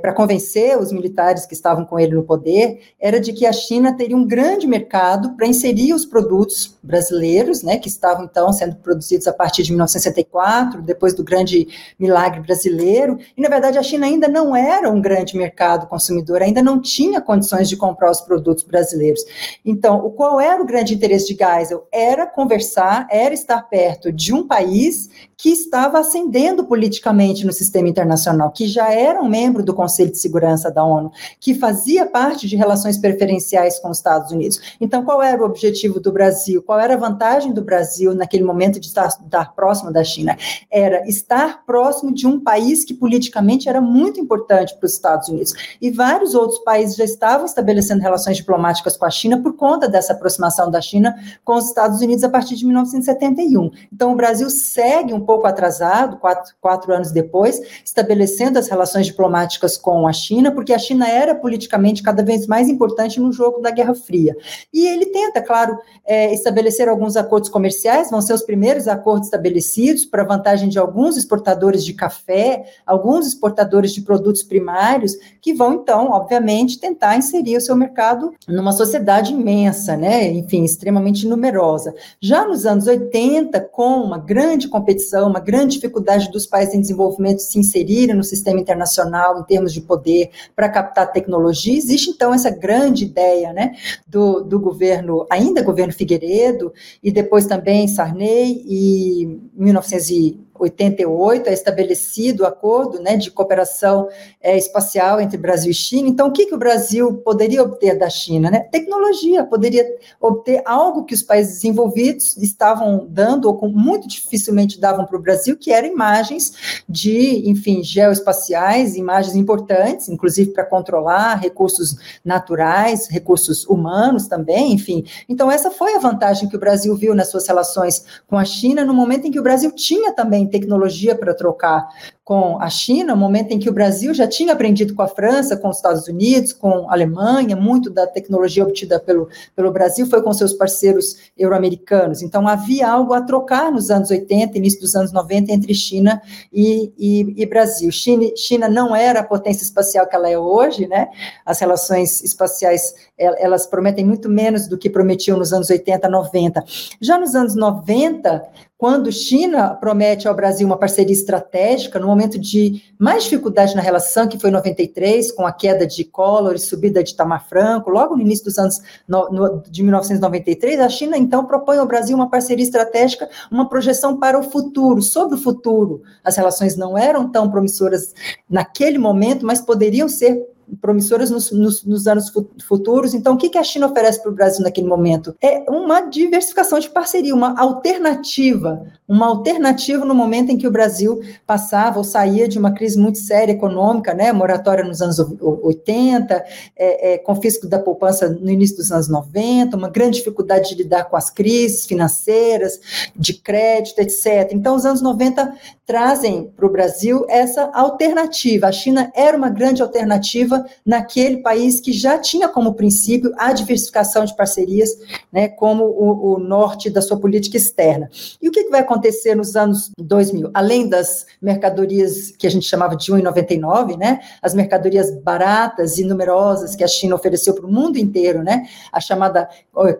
para convencer os militares que estavam com ele no poder, era de que a China teria um grande mercado para inserir os produtos brasileiros, né, que estavam então sendo produzidos a partir de 1964, depois do grande milagre brasileiro, e na verdade a China ainda não era um grande mercado consumidor, ainda não tinha condições de comprar os produtos brasileiros. Então, o qual era o grande interesse de Geisel? Era conversar, era estar perto de um país que estava ascendendo politicamente no sistema internacional, que já era um membro do Conselho de Segurança da ONU, que fazia parte de relações preferenciais com os Estados Unidos. Então, qual era o objetivo do Brasil? Qual era a vantagem do Brasil naquele momento de estar, estar próximo da China? Era estar próximo de um país que politicamente era muito importante para os Estados Unidos. E vários outros países já estavam estabelecendo relações diplomáticas com a China por conta dessa aproximação da China com os Estados Unidos a partir de 1971. Então, o Brasil segue um pouco atrasado, quatro, quatro anos depois, estabelecendo as relações diplomáticas com a China, porque a China era politicamente cada vez mais importante no jogo da Guerra Fria. E ele tenta, claro, é, estabelecer alguns acordos comerciais, vão ser os primeiros acordos estabelecidos para vantagem de alguns exportadores de café, alguns exportadores de produtos primários, que vão, então, obviamente, tentar inserir o seu mercado numa sociedade imensa, né? Enfim, extremamente numerosa. Já nos anos 80, com uma grande competição uma grande dificuldade dos países em desenvolvimento se inserirem no sistema internacional em termos de poder para captar tecnologia. Existe, então, essa grande ideia né, do, do governo, ainda governo Figueiredo, e depois também Sarney, e 1900 88 é estabelecido o acordo né, de cooperação é, espacial entre Brasil e China. Então, o que, que o Brasil poderia obter da China? Né? Tecnologia, poderia obter algo que os países desenvolvidos estavam dando, ou com, muito dificilmente davam para o Brasil, que eram imagens de, enfim, geoespaciais, imagens importantes, inclusive para controlar recursos naturais, recursos humanos também, enfim. Então, essa foi a vantagem que o Brasil viu nas suas relações com a China, no momento em que o Brasil tinha também tecnologia para trocar com a China, um momento em que o Brasil já tinha aprendido com a França, com os Estados Unidos, com a Alemanha, muito da tecnologia obtida pelo, pelo Brasil foi com seus parceiros euro-americanos. Então, havia algo a trocar nos anos 80, início dos anos 90, entre China e, e, e Brasil. China, China não era a potência espacial que ela é hoje, né? As relações espaciais, elas prometem muito menos do que prometiam nos anos 80, 90. Já nos anos 90, quando China promete ao Brasil uma parceria estratégica, no momento de mais dificuldade na relação, que foi em 93, com a queda de Collor e subida de Tamar Franco, logo no início dos anos no, no, de 1993, a China então propõe ao Brasil uma parceria estratégica, uma projeção para o futuro, sobre o futuro. As relações não eram tão promissoras naquele momento, mas poderiam ser promissoras nos, nos, nos anos futuros. Então, o que, que a China oferece para o Brasil naquele momento? É uma diversificação de parceria, uma alternativa, uma alternativa no momento em que o Brasil passava ou saía de uma crise muito séria econômica, né, moratória nos anos 80, é, é, confisco da poupança no início dos anos 90, uma grande dificuldade de lidar com as crises financeiras, de crédito, etc. Então, os anos 90 trazem para o Brasil essa alternativa. A China era uma grande alternativa naquele país que já tinha como princípio a diversificação de parcerias, né, como o, o norte da sua política externa. E o que, que vai acontecer nos anos 2000? Além das mercadorias que a gente chamava de 1,99, né, as mercadorias baratas e numerosas que a China ofereceu para o mundo inteiro, né, a chamada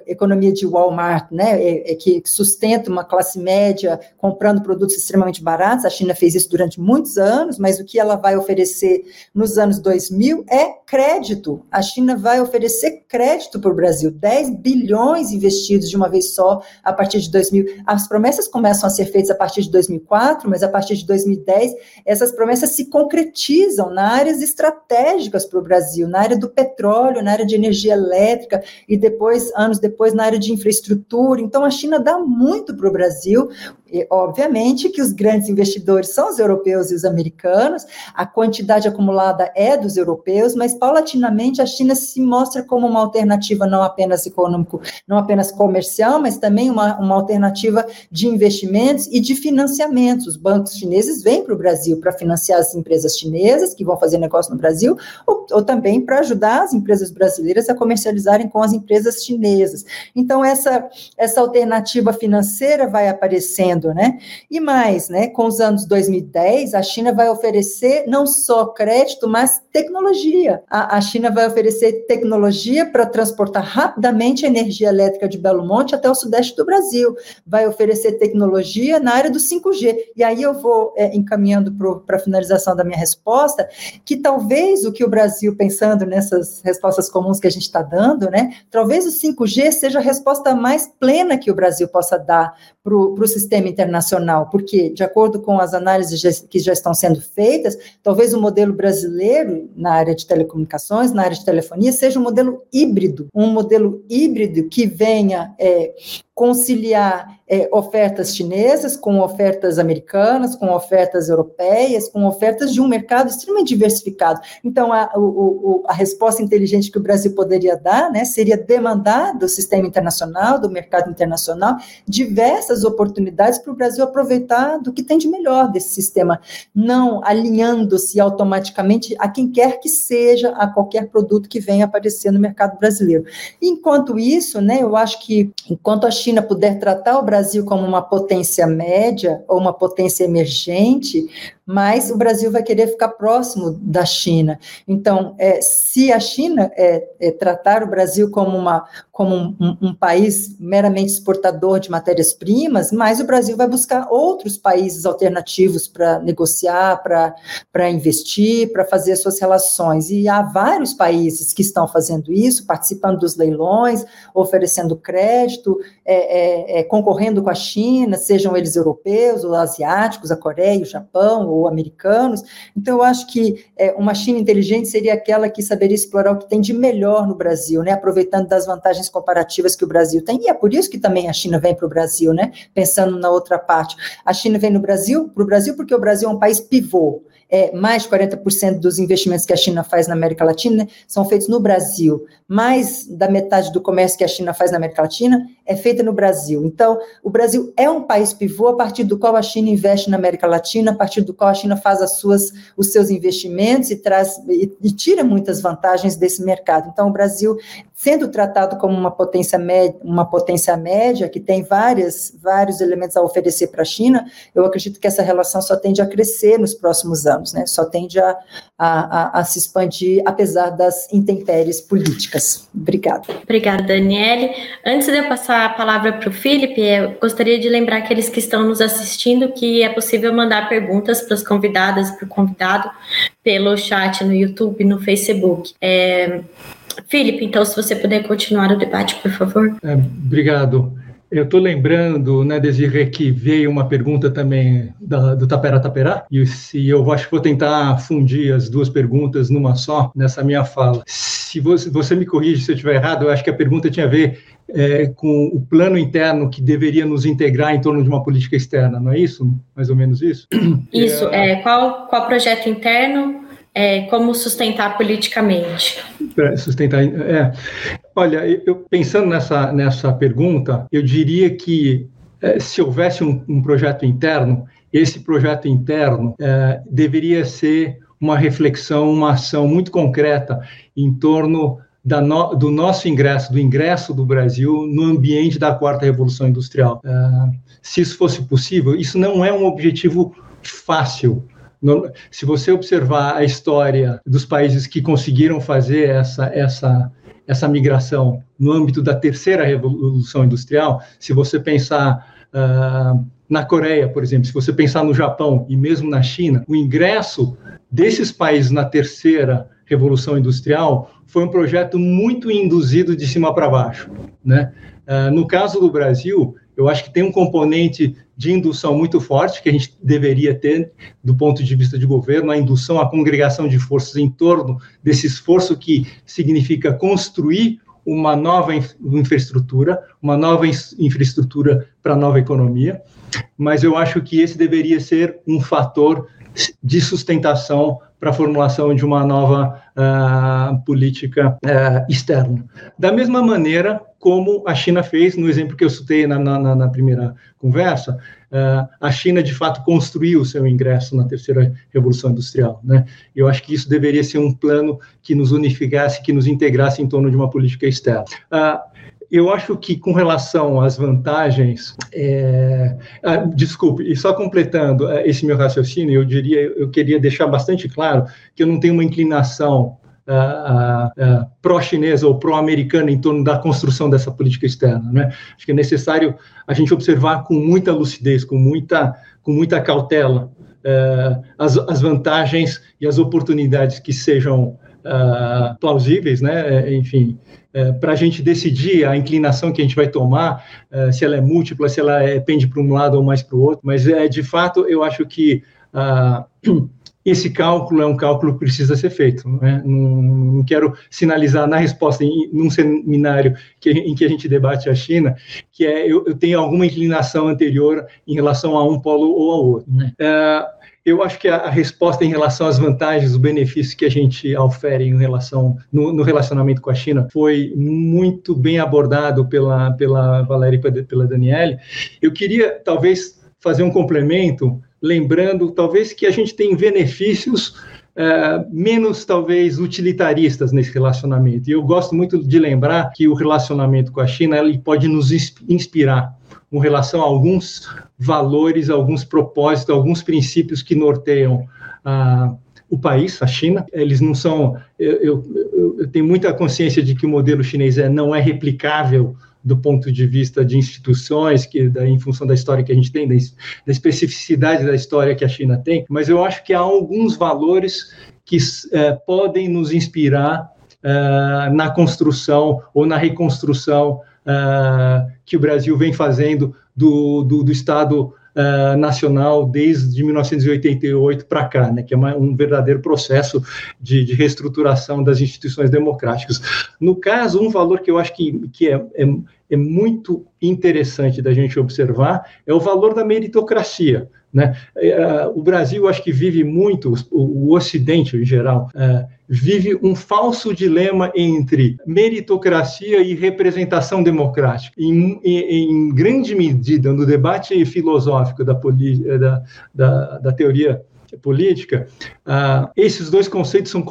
economia de Walmart, né, é, é que sustenta uma classe média comprando produtos extremamente baratos, a China fez isso durante muitos anos, mas o que ela vai oferecer nos anos 2000 é crédito. A China vai oferecer crédito para o Brasil, 10 bilhões investidos de uma vez só a partir de 2000. As promessas começam a ser feitas a partir de 2004, mas a partir de 2010 essas promessas se concretizam na áreas estratégicas para o Brasil, na área do petróleo, na área de energia elétrica e depois, anos depois, na área de infraestrutura. Então a China dá muito para o Brasil. E, obviamente que os grandes investidores são os europeus e os americanos, a quantidade acumulada é dos europeus, mas paulatinamente a China se mostra como uma alternativa não apenas econômico, não apenas comercial, mas também uma, uma alternativa de investimentos e de financiamentos. Os bancos chineses vêm para o Brasil para financiar as empresas chinesas que vão fazer negócio no Brasil, ou, ou também para ajudar as empresas brasileiras a comercializarem com as empresas chinesas. Então, essa, essa alternativa financeira vai aparecendo, né? E mais, né? Com os anos 2010, a China vai oferecer não só crédito, mas tecnologia. A, a China vai oferecer tecnologia para transportar rapidamente a energia elétrica de Belo Monte até o sudeste do Brasil. Vai oferecer tecnologia na área do 5G. E aí eu vou é, encaminhando para a finalização da minha resposta, que talvez o que o Brasil, pensando nessas respostas comuns que a gente está dando, né? Talvez o 5G seja a resposta mais plena que o Brasil possa dar para o sistema internacional, porque, de acordo com as análises que já estão sendo feitas, talvez o modelo brasileiro na área de telecomunicações, na área de telefonia, seja um modelo híbrido, um modelo híbrido que venha é, conciliar é, ofertas chinesas com ofertas americanas, com ofertas europeias, com ofertas de um mercado extremamente diversificado. Então, a, o, a resposta inteligente que o Brasil poderia dar né, seria demandar do sistema internacional, do mercado internacional, diversas oportunidades para o Brasil aproveitar do que tem de melhor desse sistema, não alinhando-se automaticamente a quem quer que seja, a qualquer produto que venha aparecer no mercado brasileiro. Enquanto isso, né, eu acho que enquanto a China puder tratar o Brasil como uma potência média ou uma potência emergente, mas o Brasil vai querer ficar próximo da China. Então, é, se a China é, é, tratar o Brasil como, uma, como um, um, país meramente exportador de matérias-primas, mais o Brasil vai buscar outros países alternativos para negociar, para investir, para fazer suas relações. E há vários países que estão fazendo isso, participando dos leilões, oferecendo crédito, é, é, é concorrendo com a China, sejam eles europeus ou asiáticos, a Coreia, o Japão, ou americanos. Então, eu acho que é, uma China inteligente seria aquela que saberia explorar o que tem de melhor no Brasil, né? Aproveitando das vantagens comparativas que o Brasil tem. E é por isso que também a China vem para o Brasil, né? Pensando na outra parte. A China vem no Brasil, para o Brasil, porque o Brasil é um país pivô é, mais de 40% dos investimentos que a China faz na América Latina são feitos no Brasil. Mais da metade do comércio que a China faz na América Latina é feita no Brasil. Então, o Brasil é um país pivô a partir do qual a China investe na América Latina, a partir do qual a China faz as suas, os seus investimentos e traz e, e tira muitas vantagens desse mercado. Então, o Brasil sendo tratado como uma potência média, uma potência média que tem várias, vários elementos a oferecer para a China, eu acredito que essa relação só tende a crescer nos próximos anos, né? Só tende a, a, a, a se expandir, apesar das intempéries políticas. Obrigada. Obrigada, Daniele. Antes de eu passar a palavra para o Felipe, eu gostaria de lembrar aqueles que estão nos assistindo que é possível mandar perguntas para as convidadas e para o convidado pelo chat no YouTube, no Facebook. É, Felipe, então, se você puder continuar o debate, por favor. É, obrigado. eu estou lembrando, né, Desirê, que veio uma pergunta também da, do Tapera Taperá, e se eu acho que vou tentar fundir as duas perguntas numa só nessa minha fala. Se você, você me corrige se eu estiver errado, eu acho que a pergunta tinha a ver é, com o plano interno que deveria nos integrar em torno de uma política externa, não é isso? Mais ou menos isso? Isso, é, é qual, qual projeto interno é, como sustentar politicamente? Sustentar, é. Olha, eu pensando nessa, nessa pergunta, eu diria que é, se houvesse um, um, projeto interno, esse projeto interno é, deveria ser uma reflexão, uma ação muito concreta em torno no, do nosso ingresso, do ingresso do Brasil no ambiente da quarta revolução industrial. É, se isso fosse possível, isso não é um objetivo fácil se você observar a história dos países que conseguiram fazer essa, essa, essa migração no âmbito da terceira revolução industrial, se você pensar uh, na Coreia, por exemplo, se você pensar no Japão e mesmo na China, o ingresso desses países na terceira revolução industrial foi um projeto muito induzido de cima para baixo, né? Uh, no caso do Brasil, eu acho que tem um componente de indução muito forte que a gente deveria ter do ponto de vista de governo, a indução, a congregação de forças em torno desse esforço que significa construir uma nova infraestrutura, uma nova infraestrutura para a nova economia, mas eu acho que esse deveria ser um fator de sustentação para a formulação de uma nova uh, política uh, externa. Da mesma maneira como a China fez, no exemplo que eu citei na, na, na primeira conversa, uh, a China de fato construiu o seu ingresso na terceira revolução industrial. Né? Eu acho que isso deveria ser um plano que nos unificasse, que nos integrasse em torno de uma política externa. Uh, eu acho que com relação às vantagens, é... ah, desculpe, e só completando é, esse meu raciocínio, eu diria, eu queria deixar bastante claro que eu não tenho uma inclinação uh, uh, pró-chinesa ou pró-americana em torno da construção dessa política externa. Né? Acho que é necessário a gente observar com muita lucidez, com muita, com muita cautela, uh, as, as vantagens e as oportunidades que sejam plausíveis, né? enfim, é, para a gente decidir a inclinação que a gente vai tomar, é, se ela é múltipla, se ela é, pende para um lado ou mais para o outro, mas é, de fato eu acho que ah, [clears throat] esse cálculo é um cálculo que precisa ser feito. Né? Não, não, quero sinalizar na resposta em num seminário que, em que a gente debate a China, que é eu, eu tenho alguma inclinação anterior em relação a um polo ou ao outro. Né? É, eu acho que a, resposta em relação às vantagens, os benefícios que a gente ofere em relação no, no relacionamento com a China foi muito bem abordado pela pela Valéria e pela Daniele. Eu queria talvez fazer um complemento, lembrando talvez que a gente tem benefícios é, menos talvez utilitaristas nesse relacionamento. E eu gosto muito de lembrar que o relacionamento com a China ele pode nos inspirar com relação a alguns valores, alguns propósitos, alguns princípios que norteiam ah, o país, a China. Eles não são. Eu, eu, eu, tenho muita consciência de que o modelo chinês é, não é replicável do ponto de vista de instituições, que da, em função da história que a gente tem, da, da especificidade da história que a China tem, mas eu acho que há alguns valores que é, podem nos inspirar uh, na construção ou na reconstrução uh, que o Brasil vem fazendo do, do, do Estado uh, nacional desde 1988 para cá, né, que é uma, um verdadeiro processo de, de, reestruturação das instituições democráticas. No caso, um valor que eu acho que, que é, é, é muito interessante da gente observar é o valor da meritocracia. Né? É, o Brasil, acho que vive muito, o, Ocidente em geral, é, vive um falso dilema entre meritocracia e representação democrática. Em, em, em grande medida, no debate filosófico da, da, da, da teoria política, uh, esses dois conceitos são,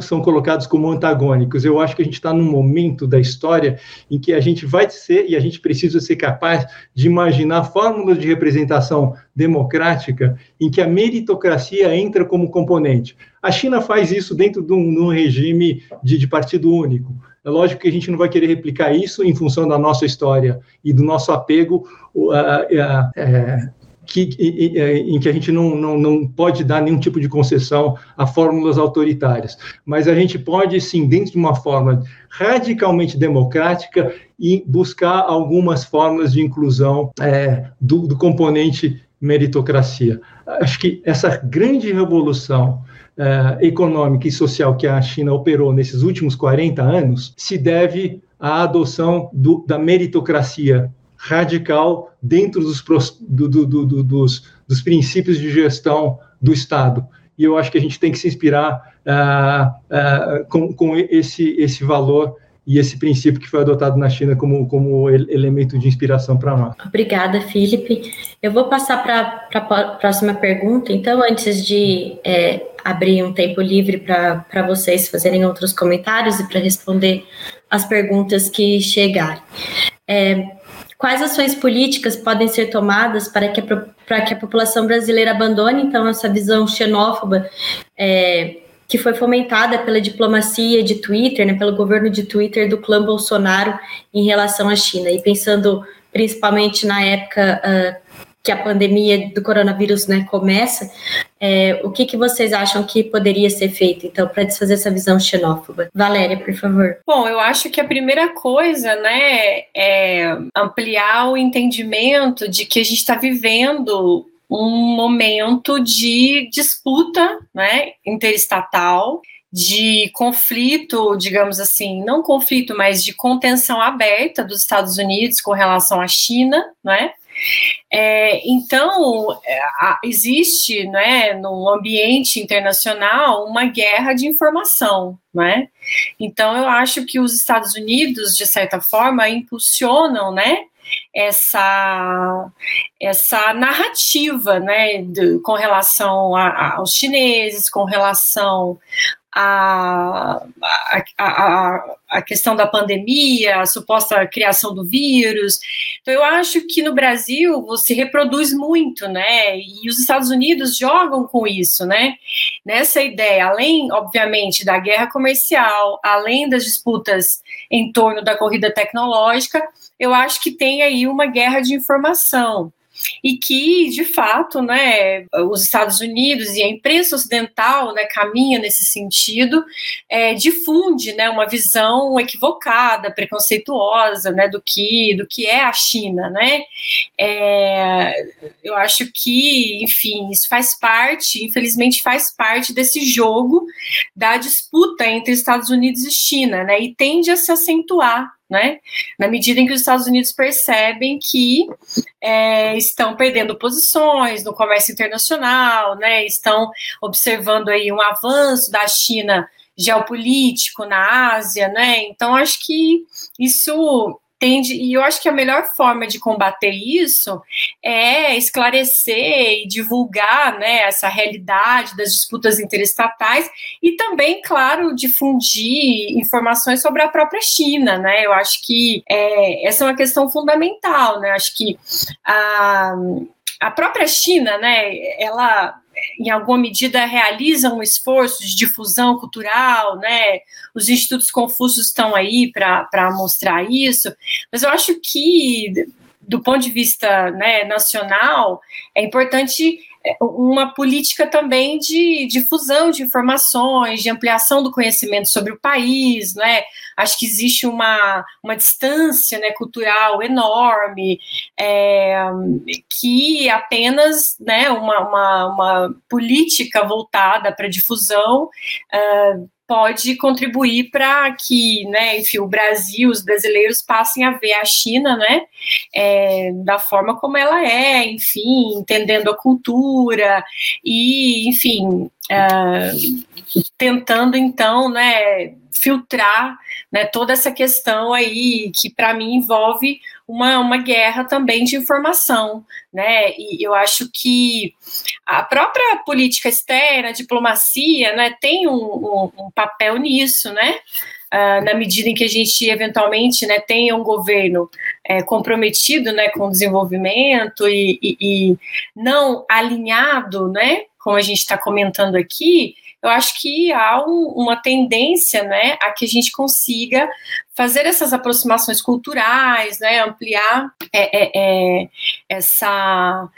são colocados como antagônicos. Eu acho que a gente está num momento da história em que a gente vai ser e a gente precisa ser capaz de imaginar fórmulas de representação democrática em que a meritocracia entra como componente. A China faz isso dentro de um, de um regime de, de partido único. É lógico que a gente não vai querer replicar isso em função da nossa história e do nosso apego uh, uh, uh, que, em, que a gente não, não, não pode dar nenhum tipo de concessão a fórmulas autoritárias, mas a gente pode, sim, dentro de uma forma radicalmente democrática, e buscar algumas formas de inclusão é, do, do componente meritocracia. Acho que essa grande revolução uh, econômica e social que a China operou nesses últimos 40 anos se deve à adoção do, da meritocracia radical dentro dos, do, do, dos, dos, princípios de gestão do Estado. E eu acho que a gente tem que se inspirar uh, uh, com, com esse, esse valor e esse princípio que foi adotado na China como, como elemento de inspiração para nós. Obrigada, Felipe. Eu vou passar para a próxima pergunta, então, antes de é, abrir um tempo livre para vocês fazerem outros comentários e para responder as perguntas que chegarem. É, quais ações políticas podem ser tomadas para que a, para que a população brasileira abandone, então, essa visão xenófoba? É, que foi fomentada pela diplomacia de Twitter, né, pelo governo de Twitter do clã Bolsonaro em relação à China. E pensando principalmente na época uh, que a pandemia do coronavírus né, começa, é, o que, que vocês acham que poderia ser feito, então, para desfazer essa visão xenófoba? Valéria, por favor. Bom, eu acho que a primeira coisa, né, é ampliar o entendimento de que a gente está vivendo um momento de disputa né, interestatal, de conflito, digamos assim, não conflito, mas de contenção aberta dos Estados Unidos com relação à China, né? É, então, é, existe né, no ambiente internacional uma guerra de informação. Né? Então, eu acho que os Estados Unidos, de certa forma, impulsionam né, essa, essa narrativa né, de, com relação a, a, aos chineses, com relação a, a, a, questão da pandemia, a suposta criação do vírus. Então, eu acho que no Brasil você reproduz muito, né? E os Estados Unidos jogam com isso, né? Nessa ideia, além, obviamente, da guerra comercial, além das disputas em torno da corrida tecnológica, eu acho que tem aí uma guerra de informação e que, de fato, né, os Estados Unidos e a imprensa ocidental né, caminha nesse sentido, é, difunde né, uma visão equivocada, preconceituosa né, do, que, do que é a China. Né? É, eu acho que, enfim, isso faz parte, infelizmente, faz parte desse jogo da disputa entre Estados Unidos e China, né, e tende a se acentuar né? Na medida em que os Estados Unidos percebem que é, estão perdendo posições no comércio internacional, né? Estão observando aí um avanço da China geopolítico na Ásia, né? Então acho que isso tende, e eu acho que a melhor forma de combater isso é esclarecer e divulgar né, essa realidade das disputas interestatais e também, claro, difundir informações sobre a própria China, né? Eu acho que é, essa é uma questão fundamental, né? Acho que a, a própria China, né, ela em alguma medida, realizam um esforço de difusão cultural, né? Os institutos Confúcio estão aí para mostrar isso, mas eu acho que, do ponto de vista né, nacional, é importante uma política também de difusão de informações, de ampliação do conhecimento sobre o país, né? Acho que existe uma, uma distância né, cultural enorme, é, que apenas né, uma, uma, uma política voltada para difusão é, pode contribuir para que, né, enfim, o Brasil, os brasileiros passem a ver a China, né, é, da forma como ela é, enfim, entendendo a cultura e, enfim, é, tentando então, né, filtrar, né, toda essa questão aí que para mim envolve uma, uma guerra também de informação, né? E eu acho que a própria política externa, diplomacia, né, tem um, um, um papel nisso, né? Uh, na medida em que a gente eventualmente né, tenha um governo é, comprometido né, com o desenvolvimento e, e, e não alinhado, né, como a gente está comentando aqui, eu acho que há um, uma tendência né, a que a gente consiga fazer essas aproximações culturais, né, ampliar é, é, é, essa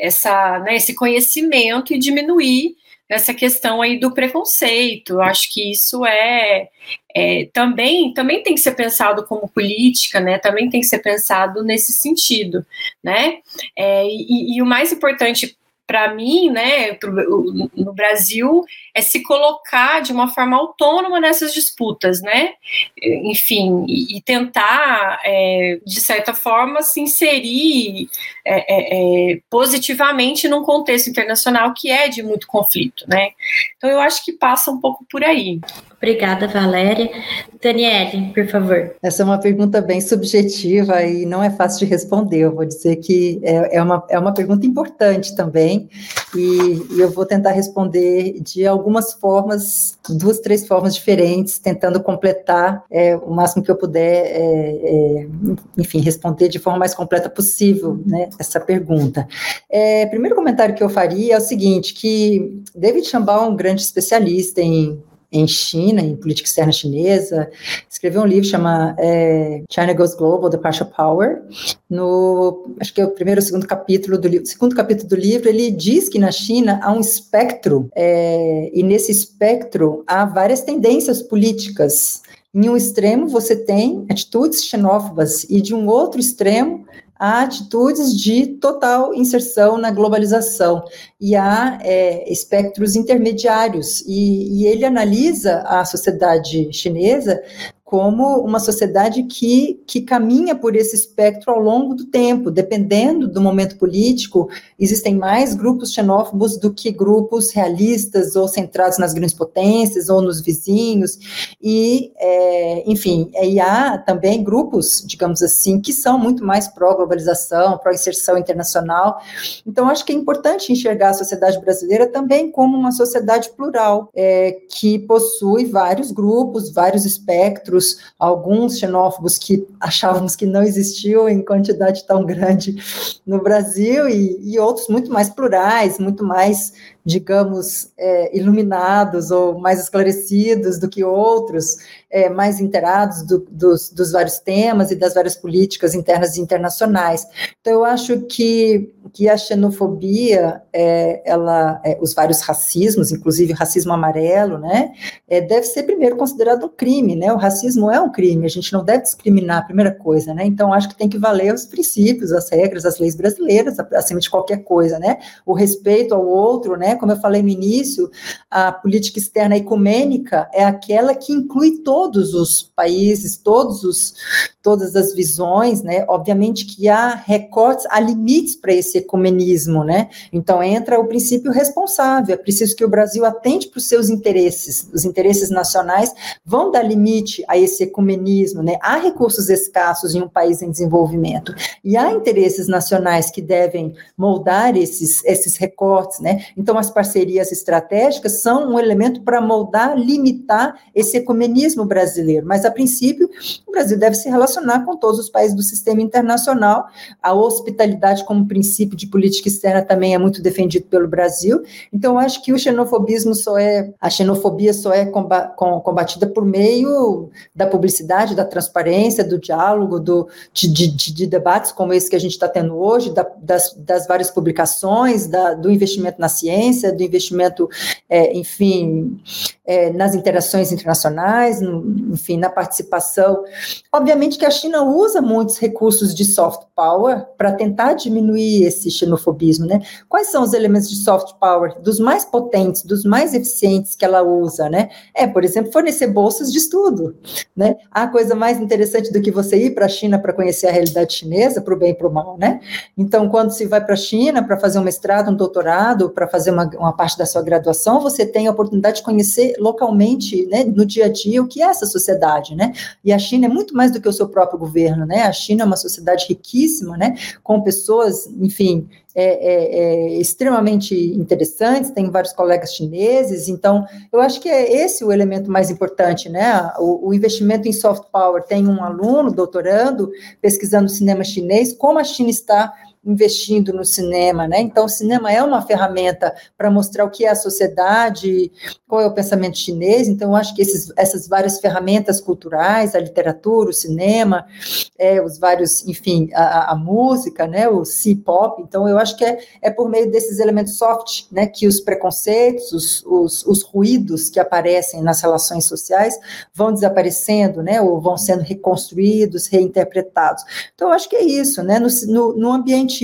essa, né, esse conhecimento e diminuir essa questão aí do preconceito. Eu acho que isso é, é, também também tem que ser pensado como política, né? Também tem que ser pensado nesse sentido, né? É, e, e, o mais importante para mim, né, no Brasil, é se colocar de uma forma autônoma nessas disputas, né? Enfim, e, e tentar, é, de certa forma, se inserir é, é, é, positivamente num contexto internacional que é de muito conflito, né? Então, eu acho que passa um pouco por aí. Obrigada, Valéria. Daniele, por favor. Essa é uma pergunta bem subjetiva e não é fácil de responder. Eu vou dizer que é, é uma, é uma pergunta importante também, e, e eu vou tentar responder de algumas formas, duas, três formas diferentes, tentando completar é, o máximo que eu puder, é, é, enfim, responder de forma mais completa possível né, essa pergunta. É, primeiro comentário que eu faria é o seguinte, que David Chambal é um grande especialista em em China, em política externa chinesa, escreveu um livro chama é, China Goes Global: The Partial Power. No, acho que é o primeiro ou segundo capítulo do livro. Segundo capítulo do livro, ele diz que na China há um espectro é, e nesse espectro há várias tendências políticas. Em um extremo você tem atitudes xenófobas e de um outro extremo há atitudes de total inserção na globalização e há é, espectros intermediários. E, e ele analisa a sociedade chinesa como uma sociedade que, que caminha por esse espectro ao longo do tempo, dependendo do momento político, existem mais grupos xenófobos do que grupos realistas ou centrados nas grandes potências ou nos vizinhos, e, é, enfim, e há também grupos, digamos assim, que são muito mais pró-globalização, pró-inserção internacional, então acho que é importante enxergar a sociedade brasileira também como uma sociedade plural, é, que possui vários grupos, vários espectros, outros, alguns xenófobos que achávamos que não existiam em quantidade tão grande no Brasil, e, e outros muito mais plurais, muito mais digamos, é, iluminados ou mais esclarecidos do que outros, é, mais inteirados do, dos, dos, vários temas e das várias políticas internas e internacionais. Então, eu acho que, que a xenofobia, é, ela, é, os vários racismos, inclusive o racismo amarelo, né, é, deve ser primeiro considerado um crime, né, o racismo é um crime, a gente não deve discriminar, a primeira coisa, né, então acho que tem que valer os princípios, as regras, as leis brasileiras, acima de qualquer coisa, né, o respeito ao outro, né, como eu falei no início, a política externa ecumênica é aquela que inclui todos os países, todos os, todas as visões, né? Obviamente que há recortes, há limites para esse ecumenismo, né? Então entra o princípio responsável, é preciso que o Brasil atente para os seus interesses, os interesses nacionais vão dar limite a esse ecumenismo, né? Há recursos escassos em um país em desenvolvimento e há interesses nacionais que devem moldar esses, esses recortes, né? Então as parcerias estratégicas são um elemento para moldar, limitar esse ecumenismo brasileiro, mas a princípio o Brasil deve se relacionar com todos os países do sistema internacional. A hospitalidade como princípio de política externa também é muito defendido pelo Brasil. Então acho que o xenofobismo só é a xenofobia só é combatida por meio da publicidade, da transparência, do diálogo, do, de, de, de debates como esse que a gente está tendo hoje, da, das, das várias publicações, da, do investimento na ciência, do investimento, é, enfim, é, nas interações internacionais, no, enfim, na participação. Obviamente que a China usa muitos recursos de soft power para tentar diminuir esse xenofobismo, né? Quais são os elementos de soft power dos mais potentes, dos mais eficientes que ela usa, né? É, por exemplo, fornecer bolsas de estudo, né? A coisa mais interessante do que você ir para a China para conhecer a realidade chinesa, para o bem e para o mal, né? Então, quando se vai para a China para fazer um mestrado, um doutorado, para fazer uma, uma parte da sua graduação, você tem a oportunidade de conhecer localmente, né, no dia a dia, o que é essa sociedade, né? E a China é muito mais do que o seu próprio governo, né? A China é uma sociedade riquíssima, né? Com pessoas, enfim, é, é, é, extremamente interessantes, tem vários colegas chineses, então eu acho que é esse o elemento mais importante, né? O, o, investimento em soft power tem um aluno doutorando, pesquisando cinema chinês, como a China está investindo no cinema, né? Então, o cinema é uma ferramenta para mostrar o que é a sociedade, qual é o pensamento chinês. Então, acho que esses, essas várias ferramentas culturais, a literatura, o cinema, é, os vários, enfim, a, a música, né? O C-pop. Então, eu acho que é, é por meio desses elementos soft, né? Que os preconceitos, os, os, os ruídos que aparecem nas relações sociais vão desaparecendo, né? Ou vão sendo reconstruídos, reinterpretados. Então, eu acho que é isso, né? No, no, no ambiente.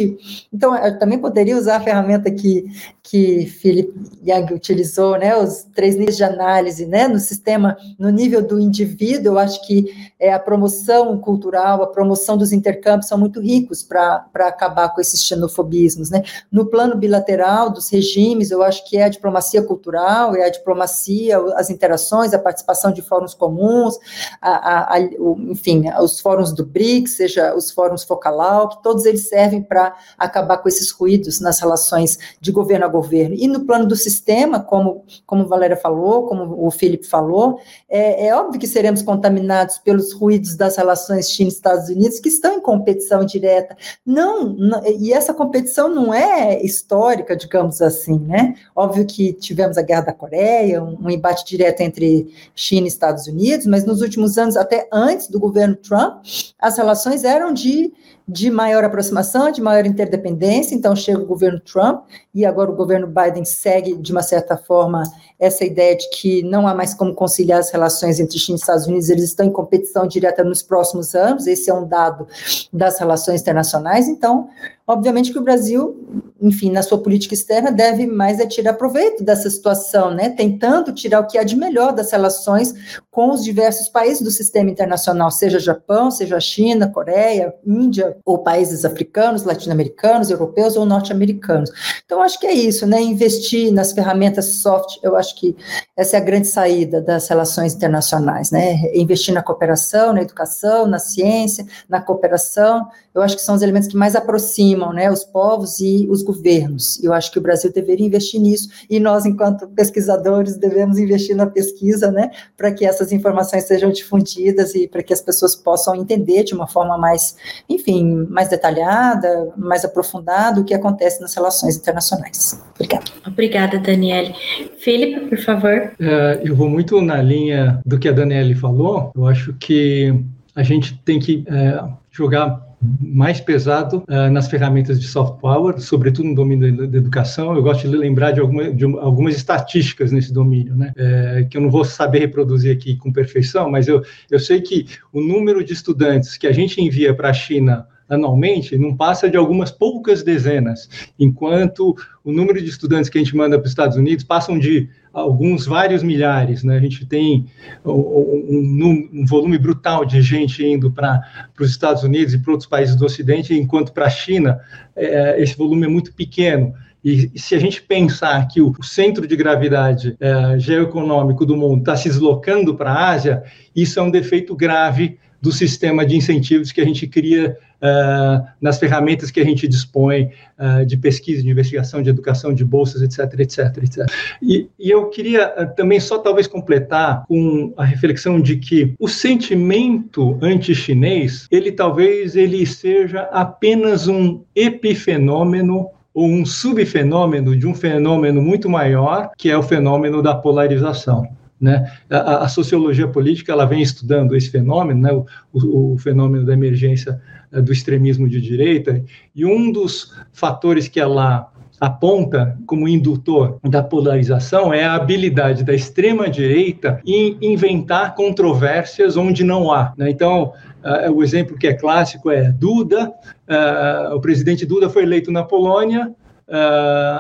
Então, eu também poderia usar a ferramenta que, que Philip Young utilizou, né? Os três níveis de análise, né? No sistema, no nível do indivíduo, eu acho que é, a promoção cultural, a promoção dos intercâmbios são muito ricos para acabar com esses xenofobismos, né? No plano bilateral dos regimes, eu acho que é a diplomacia cultural, é a diplomacia, as interações, a participação de fóruns comuns, a, a, a, o, enfim, os fóruns do BRICS, seja os fóruns Focalau, que todos eles servem para acabar com esses ruídos nas relações de governo a governo. E no plano do sistema, como, como Valéria falou, como o Felipe falou, é, é óbvio que seremos contaminados pelos ruídos das relações China e Estados Unidos, que estão em competição direta. Não, não, e essa competição não é histórica, digamos assim, né? Óbvio que tivemos a Guerra da Coreia, um, um embate direto entre China e Estados Unidos, mas nos últimos anos, até antes do governo Trump, as relações eram de de maior aproximação, de maior interdependência. Então, chega o governo Trump e agora o governo Biden segue, de uma certa forma, essa ideia de que não há mais como conciliar as relações entre China e Estados Unidos, eles estão em competição direta nos próximos anos, esse é um dado das relações internacionais. Então, obviamente que o Brasil, enfim, na sua política externa, deve mais é tirar proveito dessa situação, né? Tentando tirar o que há de melhor das relações com os diversos países do sistema internacional, seja Japão, seja China, Coreia, Índia, ou países africanos, latino-americanos, europeus ou norte-americanos. Então, acho que é isso, né? Investir nas ferramentas soft, eu acho que essa é a grande saída das relações internacionais, né? Investir na cooperação, na educação, na ciência, na cooperação, eu acho que são os elementos que mais aproximam, né? Os povos e os governos. Eu acho que o Brasil deveria investir nisso e nós, enquanto pesquisadores, devemos investir na pesquisa, né? Para que essas informações sejam difundidas e para que as pessoas possam entender de uma forma mais, enfim, mais detalhada, mais aprofundada o que acontece nas relações internacionais. Obrigada. Obrigada, Daniele. Felipe, por favor. É, eu vou muito na linha do que a Daniele falou. Eu acho que a gente tem que é, jogar mais pesado uh, nas ferramentas de soft power, sobretudo no domínio da, educação. Eu gosto de lembrar de, alguma, de algumas estatísticas nesse domínio, né? É, que eu não vou saber reproduzir aqui com perfeição, mas eu, eu sei que o número de estudantes que a gente envia para a China anualmente não passa de algumas poucas dezenas, enquanto o número de estudantes que a gente manda para os Estados Unidos passam de alguns vários milhares. Né? A gente tem um, um volume brutal de gente indo para os Estados Unidos e para outros países do Ocidente, enquanto para a China é, esse volume é muito pequeno. E, se a gente pensar que o, o centro de gravidade é, geoeconômico do mundo está se deslocando para a Ásia, isso é um defeito grave do sistema de incentivos que a gente cria uh, nas ferramentas que a gente dispõe uh, de pesquisa, de investigação, de educação, de bolsas, etc, etc, etc. E, e eu queria uh, também só talvez completar com a reflexão de que o sentimento anti-chinês, ele talvez ele seja apenas um epifenômeno ou um subfenômeno de um fenômeno muito maior, que é o fenômeno da polarização. Né? A, a, sociologia política ela vem estudando esse fenômeno, né? o, o, o fenômeno da emergência uh, do extremismo de direita, e um dos fatores que ela aponta como indutor da polarização é a habilidade da extrema-direita em inventar controvérsias onde não há. Né? Então, uh, o exemplo que é clássico é Duda, uh, o presidente Duda foi eleito na Polônia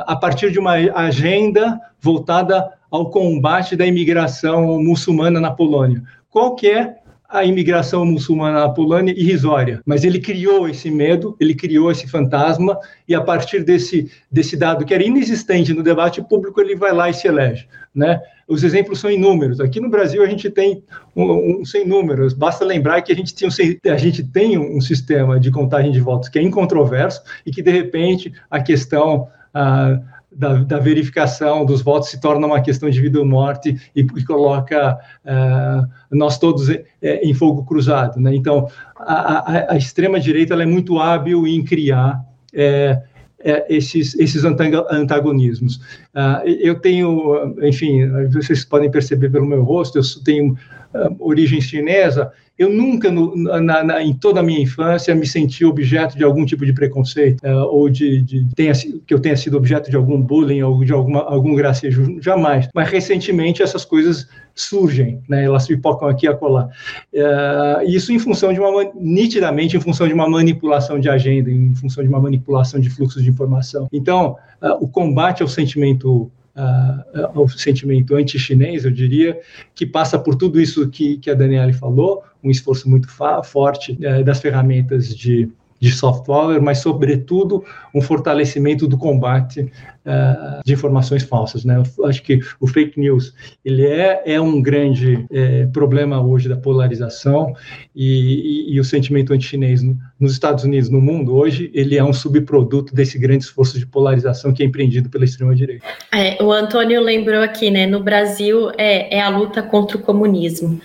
a partir de uma agenda voltada ao combate da imigração muçulmana na Polônia. Qual que é a imigração muçulmana na Polônia irrisória, mas ele criou esse medo, ele criou esse fantasma, e a partir desse, desse dado que era inexistente no debate público, ele vai lá e se elege. Né? Os exemplos são inúmeros. Aqui no Brasil a gente tem um, um sem números. Basta lembrar que a gente, tem um, a gente tem um sistema de contagem de votos que é incontroverso e que, de repente, a questão. Ah, da, da, verificação dos votos se torna uma questão de vida ou morte e, e coloca uh, nós todos em, é, em fogo cruzado. Né? Então, a, a, a extrema-direita é muito hábil em criar é, é, esses, esses antagonismos. Uh, eu tenho, enfim, vocês podem perceber pelo meu rosto, eu tenho uh, origem chinesa, eu nunca, no, na, na, em toda a minha infância, me senti objeto de algum tipo de preconceito, uh, ou de, de tenha, que eu tenha sido objeto de algum bullying ou de alguma, algum gracejo, jamais. Mas recentemente essas coisas surgem, né? elas pipocam aqui e acolá. Uh, isso em função de uma, nitidamente em função de uma manipulação de agenda, em função de uma manipulação de fluxos de informação. Então, uh, o combate ao sentimento uh, ao sentimento anti-chinês, eu diria, que passa por tudo isso que, que a Daniele falou, um esforço muito forte uh, das ferramentas de de soft power, mas, sobretudo, um fortalecimento do combate uh, de informações falsas. Né? Eu acho que o fake news ele é, é um grande é, problema hoje da polarização e, e, e o sentimento anti-chinês no, nos Estados Unidos, no mundo, hoje, ele é um subproduto desse grande esforço de polarização que é empreendido pela extrema-direita. É, o Antônio lembrou aqui, né? No Brasil é, é a luta contra o comunismo.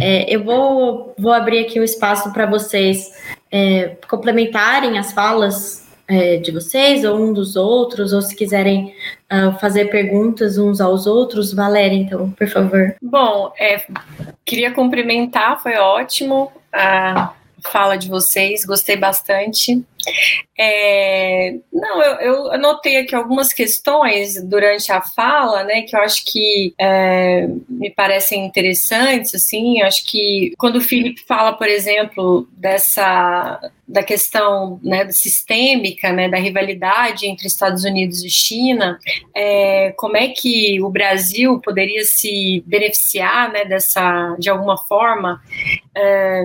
É, eu vou, vou abrir aqui um espaço para vocês é, complementarem as falas é, de vocês ou um dos outros, ou se quiserem uh, fazer perguntas uns aos outros. Valéria, então, por favor. Bom, é, queria cumprimentar, foi ótimo a fala de vocês, gostei bastante. É, não, eu, eu anotei aqui algumas questões durante a fala, né, que eu acho que é, me parecem interessantes, assim, acho que quando o Felipe fala, por exemplo, dessa da questão né, sistêmica, né, da rivalidade entre Estados Unidos e China, é, como é que o Brasil poderia se beneficiar né, dessa, de alguma forma, é,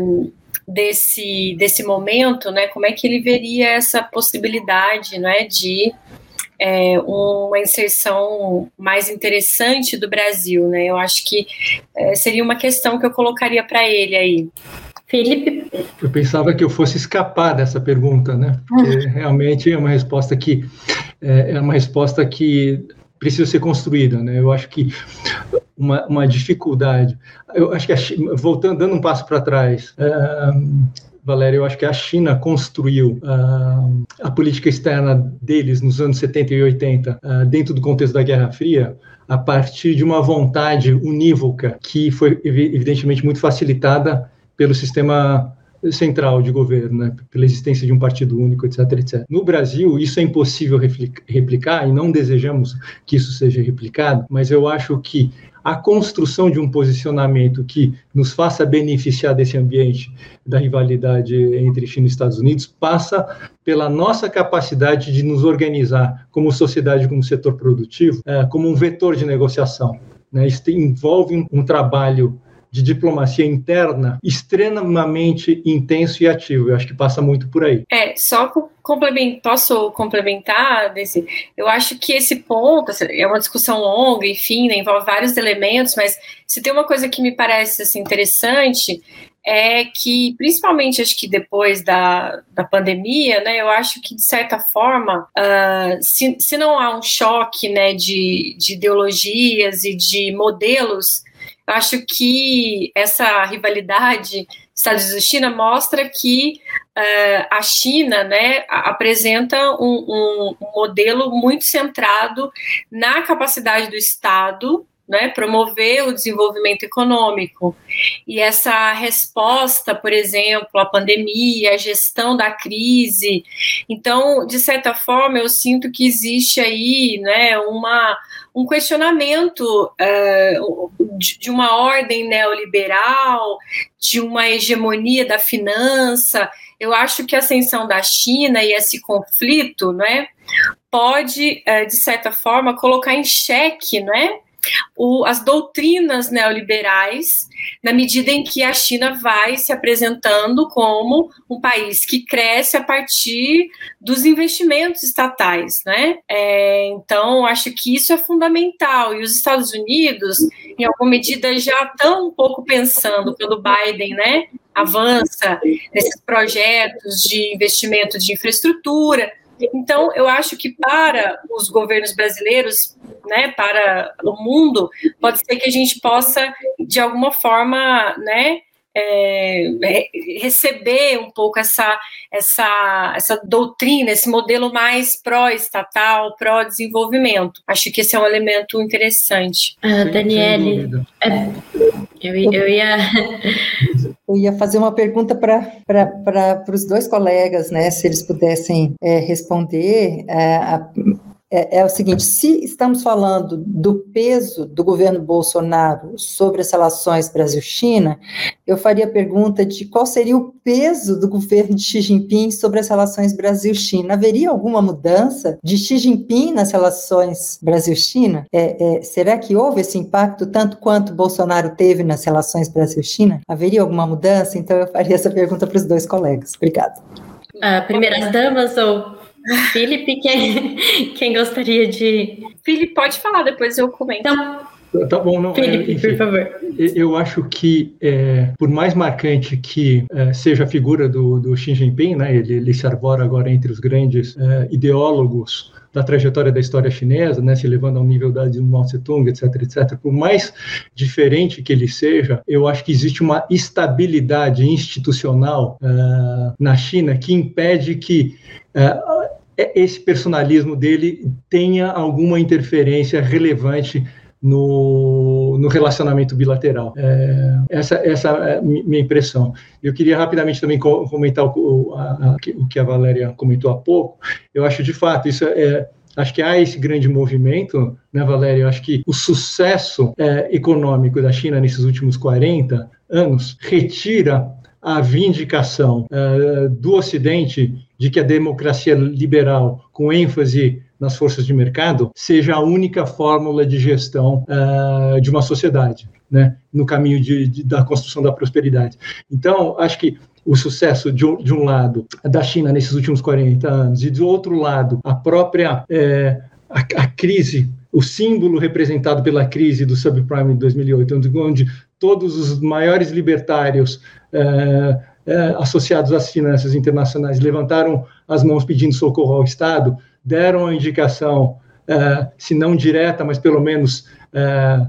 desse, desse momento, né, como é que ele veria essa possibilidade né, de é, uma inserção mais interessante do Brasil, né? Eu acho que é, seria uma questão que eu colocaria para ele aí. Felipe? Eu pensava que eu fosse escapar dessa pergunta, né? Porque ah. realmente é uma resposta que é, é uma resposta que precisa ser construída, né? Eu acho que uma, uma dificuldade. Eu acho que, a, voltando, dando um passo para trás, Valéria, eu acho que a China construiu uh, a política externa deles nos anos 70 e 80, uh, dentro do contexto da Guerra Fria, a partir de uma vontade unívoca que foi, evidentemente, muito facilitada pelo sistema central de governo, né, pela existência de um partido único, etc, etc. No Brasil, isso é impossível replicar e não desejamos que isso seja replicado, mas eu acho que a construção de um posicionamento que nos faça beneficiar desse ambiente da rivalidade entre China e Estados Unidos passa pela nossa capacidade de nos organizar como sociedade, como setor produtivo, é, como um vetor de negociação. Né? Isso envolve um, trabalho de diplomacia interna extremamente intenso e ativo. Eu acho que passa muito por aí. É, só complemento, posso complementar desse? Eu acho que esse ponto assim, é uma discussão longa, enfim, né, envolve vários elementos, mas se tem uma coisa que me parece assim, interessante é que, principalmente acho que depois da, da pandemia, né, eu acho que de certa forma, uh, se, se não há um choque né, de, de ideologias e de modelos acho que essa rivalidade Estados Unidos e China mostra que uh, a China né, apresenta um, um, um modelo muito centrado na capacidade do Estado né, promover o desenvolvimento econômico. E essa resposta, por exemplo, à pandemia, a gestão da crise. Então, de certa forma, eu sinto que existe aí né, uma, um questionamento uh, de, de uma ordem neoliberal, de uma hegemonia da finança. Eu acho que a ascensão da China e esse conflito, né, pode, uh, de certa forma, colocar em xeque, né, o, as doutrinas neoliberais, na medida em que a China vai se apresentando como um país que cresce a partir dos investimentos estatais, né? É, então, acho que isso é fundamental. E os Estados Unidos, em alguma medida, já estão um pouco pensando, quando Biden, né, avança nesses projetos de investimento de infraestrutura, então, eu acho que para os governos brasileiros, né, para o mundo, pode ser que a gente possa, de alguma forma, né, é, receber um pouco essa, essa, essa doutrina, esse modelo mais pró-estatal, pró-desenvolvimento. Acho que esse é um elemento interessante. Ah, Daniele, é, eu, eu ia. [laughs] Eu ia fazer uma pergunta para os dois colegas, né? Se eles pudessem é, responder. É, a, é, é, o seguinte: se estamos falando do peso do governo Bolsonaro sobre as relações Brasil-China, eu faria a pergunta de qual seria o peso do governo de Xi Jinping sobre as relações Brasil-China. Haveria alguma mudança de Xi Jinping nas relações Brasil-China? É, é, será que houve esse impacto tanto quanto Bolsonaro teve nas relações Brasil-China? Haveria alguma mudança? Então eu faria essa pergunta para os dois colegas. Obrigada. Ah, primeiras damas ou Felipe, quem, quem gostaria de. Felipe, pode falar, depois eu comento. Então, Tá bom, não. Felipe, é, enfim, por favor. Eu acho que, é, por mais marcante que é, seja a figura do, do Xi Jinping, né, ele, ele se arbora agora entre os grandes é, ideólogos da trajetória da história chinesa, né, se levando ao nível da de Mao Tse-tung, etc, etc. Por mais diferente que ele seja, eu acho que existe uma estabilidade institucional uh, na China que impede que uh, esse personalismo dele tenha alguma interferência relevante no, no relacionamento bilateral. É, essa, essa é a minha impressão. Eu queria rapidamente também comentar o, a, o que a Valéria comentou há pouco. Eu acho, de fato, isso é, Acho que há esse grande movimento, né, Valéria? Eu acho que o sucesso é, econômico da China nesses últimos 40 anos retira a vindicação uh, do Ocidente de que a democracia liberal, com ênfase nas forças de mercado, seja a única fórmula de gestão uh, de uma sociedade, né, no caminho de, de, da construção da prosperidade. Então, acho que o sucesso de de um, lado da China nesses últimos 40 anos e do outro lado a própria é, a, a, crise, o símbolo representado pela crise do subprime de 2008, onde, todos os maiores libertários é, é, associados às finanças internacionais levantaram as mãos pedindo socorro ao Estado, deram a indicação, é, se não direta, mas pelo menos é,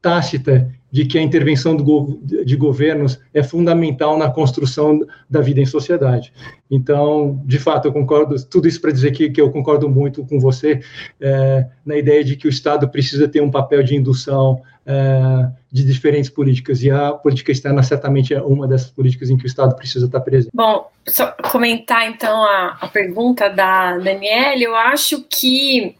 tácita, de que a intervenção de governos é fundamental na construção da vida em sociedade. Então, de fato, eu concordo, tudo isso para dizer que, que eu concordo muito com você é, na ideia de que o Estado precisa ter um papel de indução é, de diferentes políticas, e a política externa certamente é uma dessas políticas em que o Estado precisa estar presente. Bom, só comentar então a, a pergunta da Daniela, eu acho que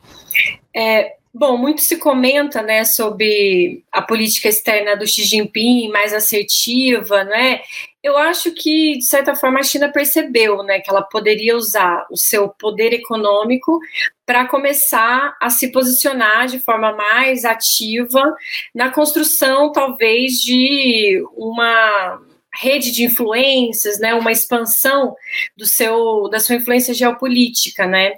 é, Bom, muito se comenta, né, sobre a política externa do Xi Jinping mais assertiva, né? Eu acho que de certa forma a China percebeu, né, que ela poderia usar o seu poder econômico para começar a se posicionar de forma mais ativa na construção, talvez, de uma rede de influências, né, uma expansão do seu da sua influência geopolítica, né?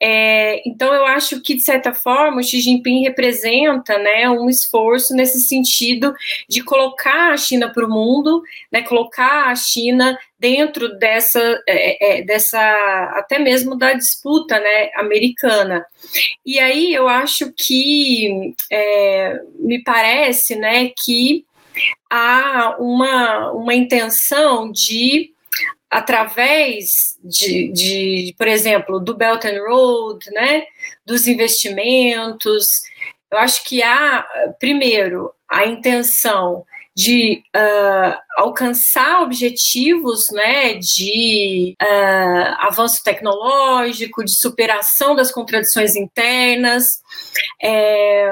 É, então, eu acho que, de certa forma, o Xi Jinping representa né, um esforço nesse sentido de colocar a China para o mundo, né, colocar a China dentro dessa, é, é, dessa, até mesmo da disputa né, americana. E aí eu acho que, é, me parece né, que há uma, uma intenção de através de, de, por exemplo, do Belt and Road, né, dos investimentos. Eu acho que há, primeiro, a intenção de uh, alcançar objetivos né, de uh, avanço tecnológico, de superação das contradições internas. É,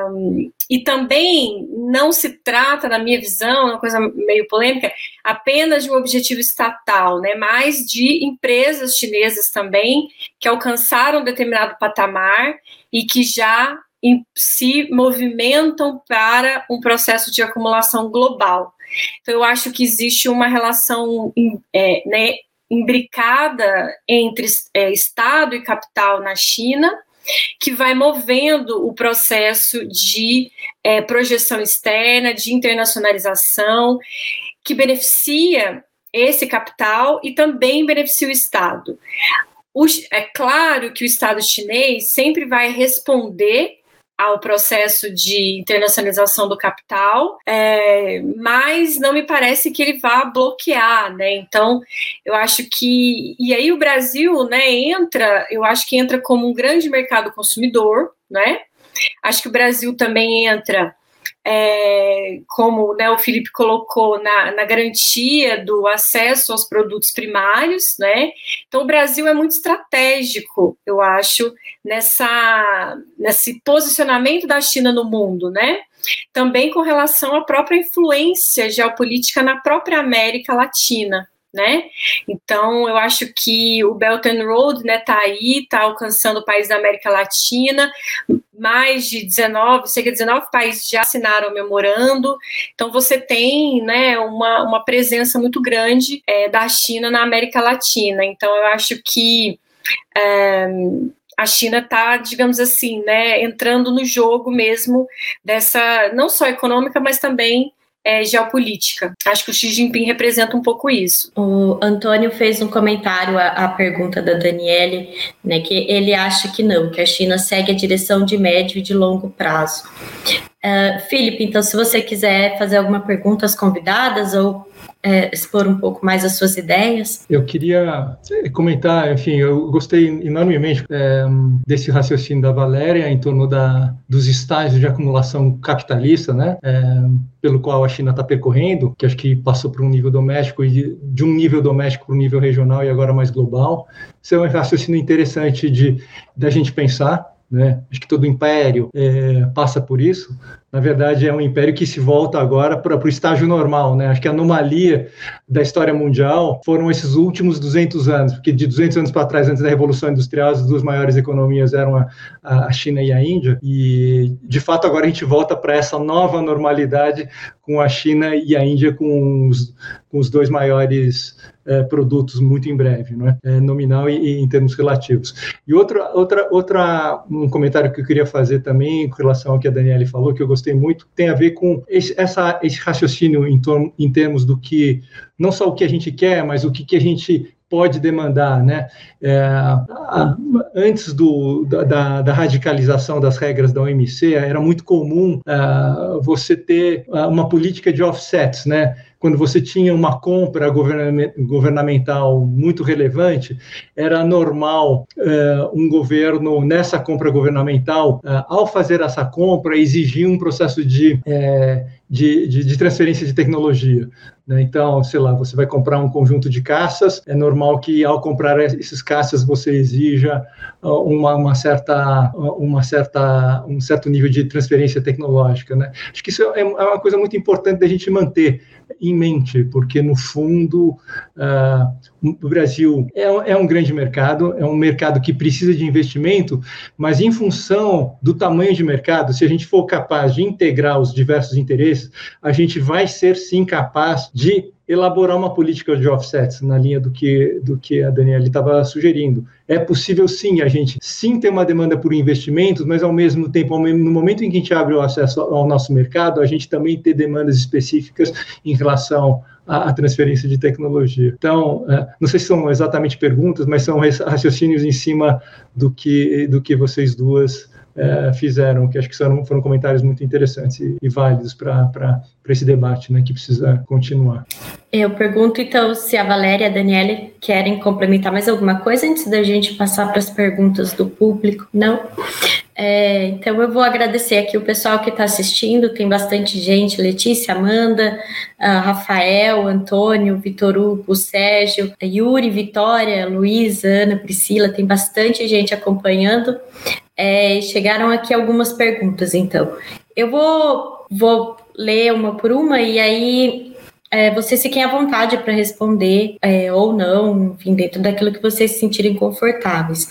e também não se trata, na minha visão, uma coisa meio polêmica, apenas de um objetivo estatal, né, mas de empresas chinesas também que alcançaram determinado patamar e que já se movimentam para um processo de acumulação global. Então, eu acho que existe uma relação é, né, imbricada entre é, Estado e capital na China, que vai movendo o processo de é, projeção externa, de internacionalização, que beneficia esse capital e também beneficia o Estado. O, é claro que o Estado chinês sempre vai responder ao processo de internacionalização do capital, é, mas não me parece que ele vá bloquear, né? Então, eu acho que e aí o Brasil, né, entra, eu acho que entra como um grande mercado consumidor, né? Acho que o Brasil também entra é, como né, o Felipe colocou, na, na, garantia do acesso aos produtos primários, né? Então, o Brasil é muito estratégico, eu acho, nessa, nesse posicionamento da China no mundo, né? Também com relação à própria influência geopolítica na própria América Latina né? Então, eu acho que o Belt and Road, né, tá aí, tá alcançando o país da América Latina, mais de 19, cerca de 19 países já assinaram o memorando, então você tem, né, uma, uma presença muito grande é, da China na América Latina, então eu acho que é, a China está, digamos assim, né, entrando no jogo mesmo dessa, não só econômica, mas também é, geopolítica. Acho que o Xi Jinping representa um pouco isso. O Antônio fez um comentário à, à, pergunta da Daniele, né, que ele acha que não, que a China segue a direção de médio e de longo prazo. Uh, Felipe, então, se você quiser fazer alguma pergunta às convidadas ou é, expor um pouco mais as suas ideias? Eu queria é, comentar, enfim, eu gostei enormemente é, desse raciocínio da Valéria em torno da, dos estágios de acumulação capitalista, né, é, pelo qual a China está percorrendo, que acho que passou para um nível doméstico e de, de um nível doméstico para um nível regional e agora mais global. Isso é um raciocínio interessante de da gente pensar. Né? Acho que todo império é, passa por isso, na verdade, é um império que se volta agora para o estágio normal. Né? Acho que a anomalia da história mundial foram esses últimos 200 anos, porque de 200 anos para trás, antes da Revolução Industrial, as duas maiores economias eram a, a China e a Índia, e de fato agora a gente volta para essa nova normalidade com a China e a Índia com os, com os dois maiores é, produtos muito em breve, não é? é nominal e, e, em termos relativos. E outra, outra, outra, um comentário que eu queria fazer também com relação ao que a Daniele falou, que eu muito, tem a ver com esse, essa, esse raciocínio em, torno, em termos do que, não só o que a gente quer, mas o que, que a gente pode demandar, né? É, antes do, da, da, radicalização das regras da OMC, era muito comum uh, você ter uh, uma política de offsets, né? Quando você tinha uma compra governamental muito relevante, era normal uh, um governo, nessa compra governamental, ao fazer essa compra, exigir um processo de de, de, de transferência de tecnologia. Né? Então, sei lá, você vai comprar um conjunto de caças, é normal que ao comprar esses caças você exija uh, uma, uma, certa, uh, uma certa, um certo nível de transferência tecnológica. Né? Acho que isso é, é uma coisa muito importante da gente manter em mente, porque no fundo uh, o Brasil é, é, um grande mercado, é um mercado que precisa de investimento, mas em função do tamanho de mercado, se a gente for capaz de integrar os diversos interesses, a gente vai ser sim capaz de elaborar uma política de offsets na linha do que, do que a Daniela estava sugerindo. É possível sim a gente sim ter uma demanda por investimentos, mas ao mesmo tempo, no momento em que a gente abre o acesso ao nosso mercado, a gente também ter demandas específicas em relação à transferência de tecnologia. Então, é, não sei se são exatamente perguntas, mas são raciocínios em cima do que, do que vocês duas é, fizeram, que acho que foram, foram comentários muito interessantes e, e válidos para esse debate, né, que precisa continuar. Eu pergunto então se a Valéria e a Daniele querem complementar mais alguma coisa antes da gente passar para as perguntas do público. Não? É, então eu vou agradecer aqui o pessoal que está assistindo, tem bastante gente, Letícia, Amanda, Rafael, Antônio, Vitor Hugo, Sérgio, Yuri, Vitória, Luiz, Ana, Priscila, tem bastante gente acompanhando. É, chegaram aqui algumas perguntas, então. Eu vou, vou ler uma por uma e aí é, vocês fiquem à vontade para responder é, ou não, enfim, dentro daquilo que vocês se sentirem confortáveis.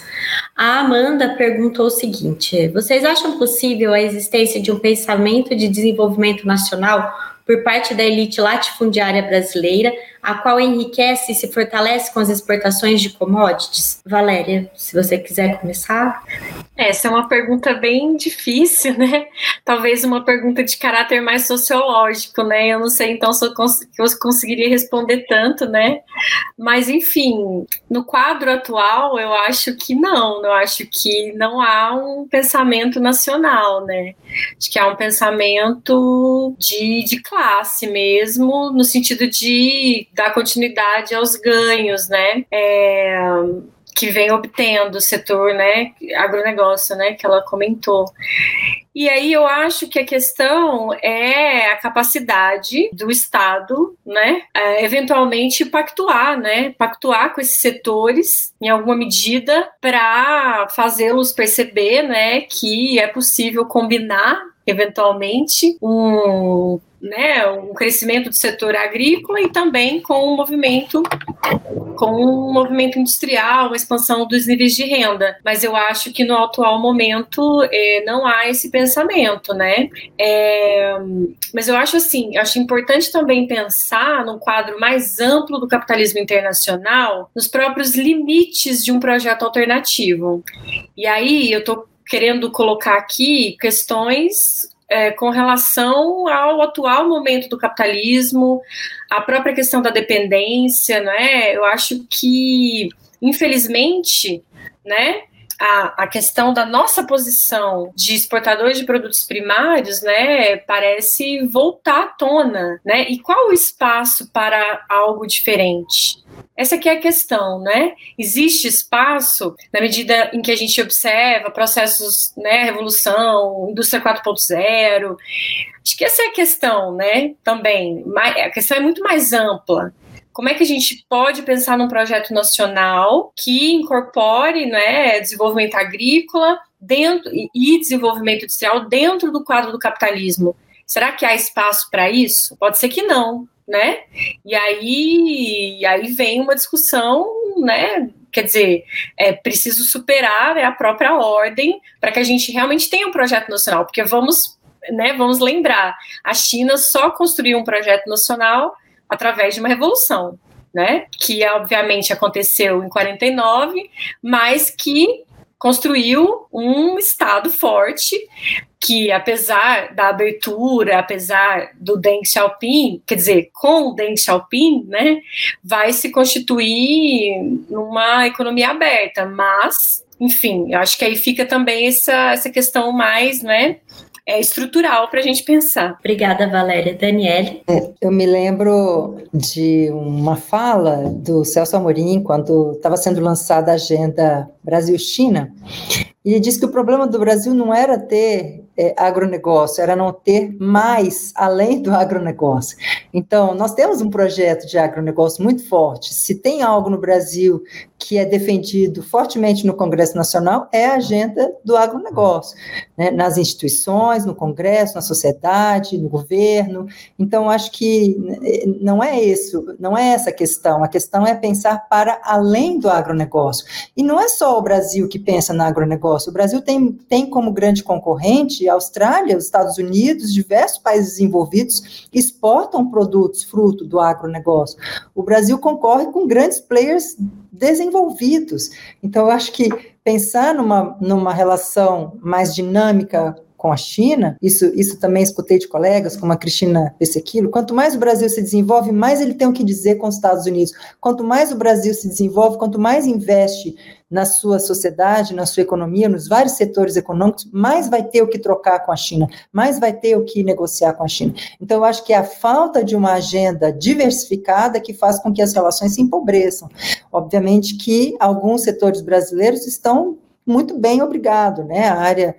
A Amanda perguntou o seguinte: vocês acham possível a existência de um pensamento de desenvolvimento nacional por parte da elite latifundiária brasileira a qual enriquece e se fortalece com as exportações de commodities? Valéria, se você quiser começar. Essa é uma pergunta bem difícil, né? Talvez uma pergunta de caráter mais sociológico, né? Eu não sei então se eu, cons conseguiria responder tanto, né? Mas, enfim, no quadro atual, eu acho que não, eu acho que não há um pensamento nacional, né? Acho que há um pensamento de, de classe mesmo, no sentido de dar continuidade aos ganhos, né? É, que vem obtendo o setor, né, agronegócio, né, que ela comentou. E aí eu acho que a questão é a capacidade do Estado, né, é, eventualmente pactuar, né, pactuar com esses setores em alguma medida para fazê-los perceber, né, que é possível combinar eventualmente um né, um crescimento do setor agrícola e também com o um movimento com um movimento industrial, uma expansão dos níveis de renda. Mas eu acho que no atual momento é, não há esse pensamento, né? É, mas eu acho assim, acho importante também pensar num quadro mais amplo do capitalismo internacional, nos próprios limites de um projeto alternativo. E aí eu estou querendo colocar aqui questões é, com relação ao atual momento do capitalismo, a própria questão da dependência, né? Eu acho que, infelizmente, né, a, a, questão da nossa posição de exportadores de produtos primários, né, parece voltar à tona, né? E qual o espaço para algo diferente? Essa aqui é a questão, né? Existe espaço na medida em que a gente observa processos, né, revolução, indústria 4.0. Acho que essa é a questão, né? Também, a questão é muito mais ampla. Como é que a gente pode pensar num projeto nacional que incorpore, né, desenvolvimento agrícola dentro e desenvolvimento industrial dentro do quadro do capitalismo? Será que há espaço para isso? Pode ser que não, né? E aí, e aí vem uma discussão, né? Quer dizer, é preciso superar né, a própria ordem para que a gente realmente tenha um projeto nacional, porque vamos, né, vamos lembrar, a China só construiu um projeto nacional através de uma revolução, né? Que obviamente aconteceu em 49, mas que construiu um Estado forte que, apesar da abertura, apesar do Deng Xiaoping, quer dizer, com o Deng Xiaoping, né, vai se constituir numa economia aberta, mas, enfim, eu acho que aí fica também essa, essa questão mais, né, é, estrutural para a gente pensar. Obrigada, Valéria. Daniele? É, eu me lembro de uma fala do Celso Amorim, quando estava sendo lançada a agenda Brasil-China, e ele disse que o problema do Brasil não era ter é, agronegócio, era não ter mais além do agronegócio. Então, nós temos um projeto de agronegócio muito forte. Se tem algo no Brasil que é defendido fortemente no Congresso Nacional, é a agenda do agronegócio, né? nas instituições, no Congresso, na sociedade, no governo. Então, acho que é, não é isso, não é essa a questão. A questão é pensar para além do agronegócio. E não é só o Brasil que pensa no agronegócio. O Brasil tem, tem como grande concorrente a Austrália, os Estados Unidos, diversos países desenvolvidos exportam produtos fruto do agronegócio. O Brasil concorre com grandes players desenvolvidos. Então, eu acho que pensar numa, numa relação mais dinâmica com a China, isso, isso também escutei de colegas, como a Cristina Pessequilo, quanto mais o Brasil se desenvolve, mais ele tem o que dizer com os Estados Unidos. Quanto mais o Brasil se desenvolve, quanto mais investe na sua sociedade, na sua economia, nos vários setores econômicos, mais vai ter o que trocar com a China, mais vai ter o que negociar com a China. Então, eu acho que é a falta de uma agenda diversificada que faz com que as relações se empobreçam. Obviamente que alguns setores brasileiros estão muito bem, obrigado, né? A área,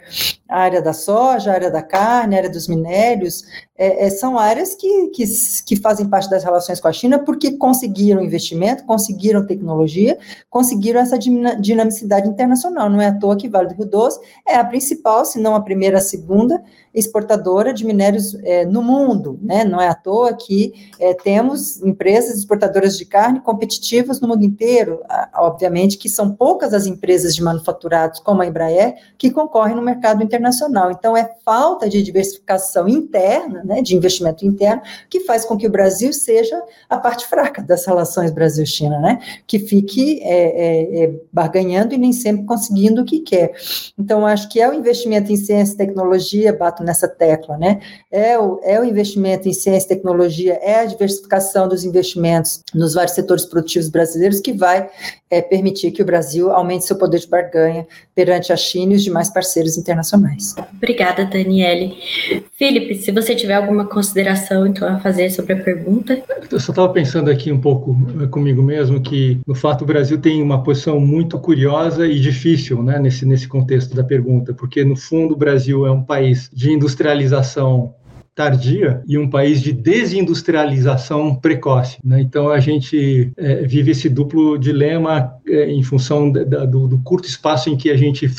a área da soja, a área da carne, a área dos minérios, é, é, são áreas que, que, que, fazem parte das relações com a China porque conseguiram investimento, conseguiram tecnologia, conseguiram essa dinamicidade internacional. Não é à toa que Vale do Rio Doce é a principal, se não a primeira, a segunda exportadora de minérios é, no mundo. Né? Não é à toa que é, temos empresas exportadoras de carne competitivas no mundo inteiro. Obviamente que são poucas as empresas de manufaturados, como a Embraer, que concorrem no mercado internacional internacional. Então, é falta de diversificação interna, né, de investimento interno, que faz com que o Brasil seja a parte fraca das relações Brasil-China, né, que fique é, é, é, barganhando e nem sempre conseguindo o que quer. Então, acho que é o investimento em ciência e tecnologia, bato nessa tecla, né, é o, é o investimento em ciência e tecnologia, é a diversificação dos investimentos nos vários setores produtivos brasileiros que vai é, permitir que o Brasil aumente seu poder de barganha perante a China e os demais parceiros internacionais. Obrigada, Daniele. Felipe, se você tiver alguma consideração então a fazer sobre a pergunta. Eu só estava pensando aqui um pouco eh, comigo mesmo que, no fato, o Brasil tem uma posição muito curiosa e difícil né, nesse, nesse contexto da pergunta, porque, no fundo, o Brasil é um país de industrialização tardia e um país de desindustrialização precoce. Né? Então a gente é, vive esse duplo dilema é, em função do, do, curto espaço em que a gente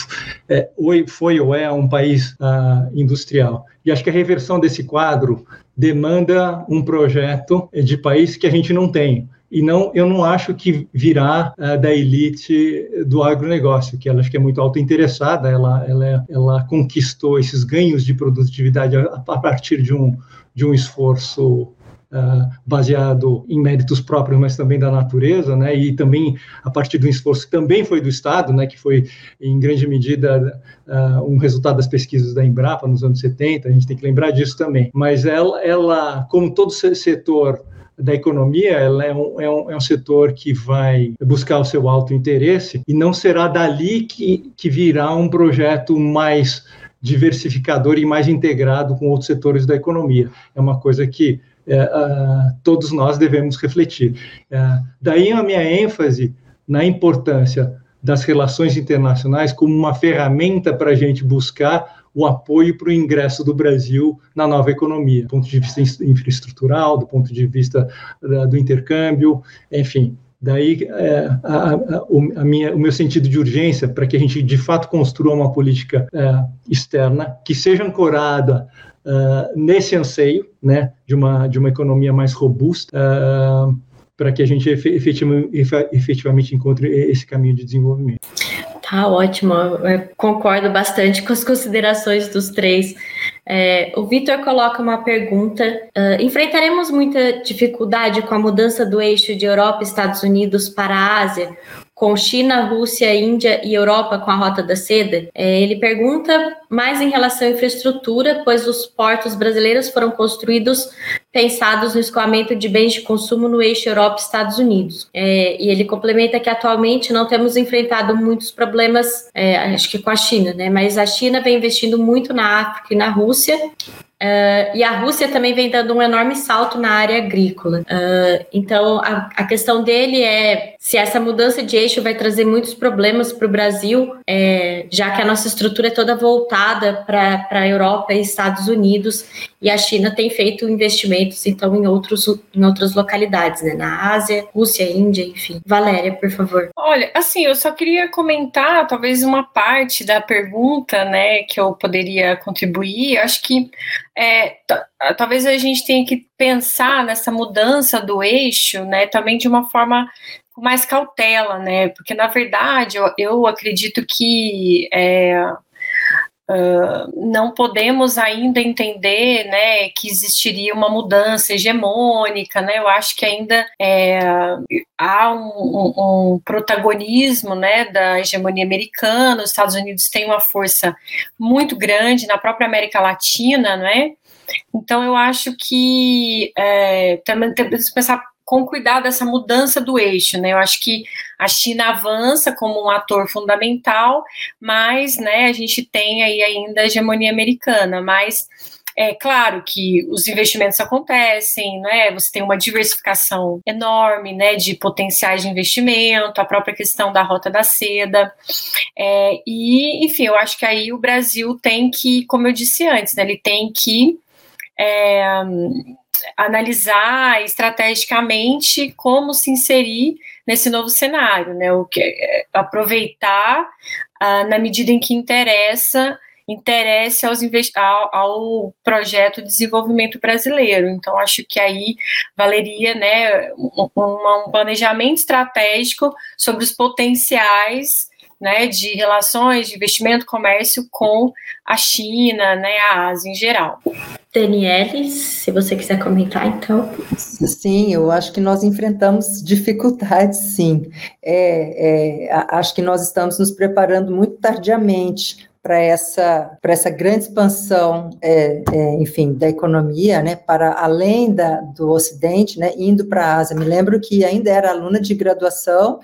é, foi ou é um país ah, industrial. E acho que a reversão desse quadro demanda um projeto de país que a gente não tem e não eu não acho que virá uh, da elite do agronegócio, que ela acho que é muito autointeressada, ela, ela, ela conquistou esses ganhos de produtividade a, a partir de um, de um esforço Uh, baseado em méritos próprios, mas também da natureza, né, e também a partir do esforço que também foi do Estado, né, que foi em grande medida uh, um resultado das pesquisas da Embrapa nos anos 70, a gente tem que lembrar disso também. Mas ela, ela como todo setor da economia, ela é um, é, um, é um setor que vai buscar o seu alto interesse e não será dali que, que virá um projeto mais diversificador e mais integrado com outros setores da economia. É uma coisa que é, uh, todos nós devemos refletir. Uh, daí a minha ênfase na importância das relações internacionais como uma ferramenta para a gente buscar o apoio para o ingresso do Brasil na nova economia, do ponto de vista infraestrutural, do ponto de vista do intercâmbio, enfim. Daí é, a, a, a minha, o meu sentido de urgência para que a gente de fato construa uma política é, externa que seja ancorada uh, nesse anseio, né, de uma de uma economia mais robusta. Uh, para que a gente efetivamente encontre esse caminho de desenvolvimento. Tá ótimo, eu concordo bastante com as considerações dos três. É, o Vitor coloca uma pergunta: uh, enfrentaremos muita dificuldade com a mudança do eixo de Europa e Estados Unidos para a Ásia, com China, Rússia, Índia e Europa com a Rota da Seda? É, ele pergunta mais em relação à infraestrutura, pois os portos brasileiros foram construídos pensados no escoamento de bens de consumo no eixo Europa-Estados Unidos. É, e ele complementa que atualmente não temos enfrentado muitos problemas, é, acho que com a China, né? Mas a China vem investindo muito na África e na Rússia, Uh, e a Rússia também vem dando um enorme salto na área agrícola. Uh, então, a, a, questão dele é se essa mudança de eixo vai trazer muitos problemas para o Brasil, é, já que a nossa estrutura é toda voltada para a Europa e Estados Unidos, e a China tem feito investimentos, então, em, outros, em outras localidades, né? Na Ásia, Rússia, Índia, enfim. Valéria, por favor. Olha, assim, eu só queria comentar, talvez, uma parte da pergunta, né, que eu poderia contribuir. Acho que é, talvez a gente tenha que pensar nessa mudança do eixo, né, também de uma forma com mais cautela, né, porque na verdade eu, eu acredito que é, uh, não podemos ainda entender, né, que existiria uma mudança hegemônica, né, eu acho que ainda é, há um, um, protagonismo, né, da hegemonia americana, os Estados Unidos têm uma força muito grande na própria América Latina, né, então, eu acho que é, também temos que pensar com cuidado essa mudança do eixo, né? Eu acho que a China avança como um ator fundamental, mas, né, a gente tem aí ainda a hegemonia americana, mas é claro que os investimentos acontecem, né? Você tem uma diversificação enorme, né, de potenciais de investimento, a própria questão da rota da seda, é, e enfim, eu acho que aí o Brasil tem que, como eu disse antes, né, ele tem que é, analisar estrategicamente como se inserir nesse novo cenário, né? O que é, aproveitar ah, na medida em que interessa interesse aos ao, ao, projeto de desenvolvimento brasileiro. Então, acho que aí valeria né, um, um planejamento estratégico sobre os potenciais né, de relações de investimento, comércio com a China, né, a Ásia em geral. Daniele, se você quiser comentar, então. Sim, eu acho que nós enfrentamos dificuldades, sim. É, é, acho que nós estamos nos preparando muito tardiamente para essa, essa grande expansão, é, é, enfim, da economia, né, para além da, do Ocidente, né, indo para a Ásia. Me lembro que ainda era aluna de graduação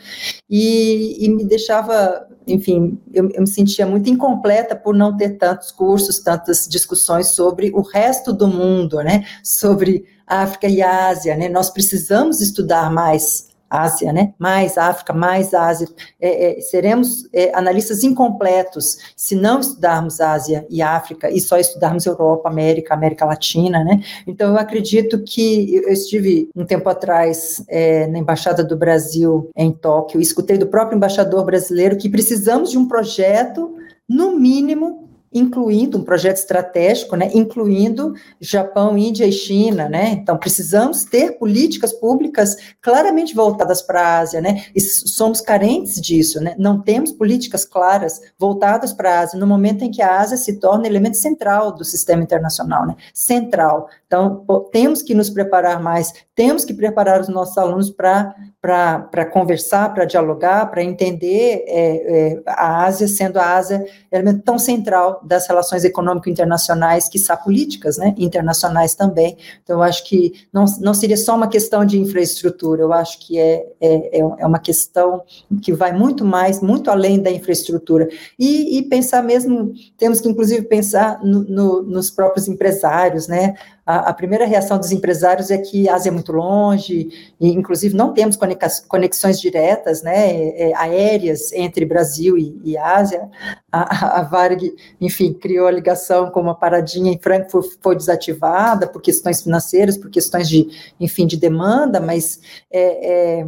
e, e me deixava, enfim, eu, eu, me sentia muito incompleta por não ter tantos cursos, tantas discussões sobre o resto do mundo, né, sobre África e Ásia, né, nós precisamos estudar mais Ásia, né? Mais África, mais Ásia. É, é, seremos é, analistas incompletos se não estudarmos Ásia e África e só estudarmos Europa, América, América Latina, né? Então, eu acredito que eu estive um tempo atrás é, na Embaixada do Brasil em Tóquio escutei do próprio embaixador brasileiro que precisamos de um projeto, no mínimo, incluindo um projeto estratégico, né, incluindo Japão, Índia e China, né? Então precisamos ter políticas públicas claramente voltadas para a Ásia, né? E somos carentes disso, né? Não temos políticas claras voltadas para a Ásia no momento em que a Ásia se torna elemento central do sistema internacional, né? Central. Então temos que nos preparar mais, temos que preparar os nossos alunos para para conversar, para dialogar, para entender é, é, a Ásia sendo a Ásia elemento tão central das relações econômico-internacionais, que são políticas né, internacionais também. Então, eu acho que não, não seria só uma questão de infraestrutura, eu acho que é, é, é uma questão que vai muito mais, muito além da infraestrutura. E, e pensar mesmo, temos que inclusive pensar no, no, nos próprios empresários, né? A, primeira reação dos empresários é que a Ásia é muito longe, e inclusive não temos conexões diretas, né, é, é, aéreas entre Brasil e, e Ásia. A, a, Varg, enfim, criou a ligação com uma paradinha em Frankfurt, foi desativada por questões financeiras, por questões de, enfim, de demanda, mas é, é,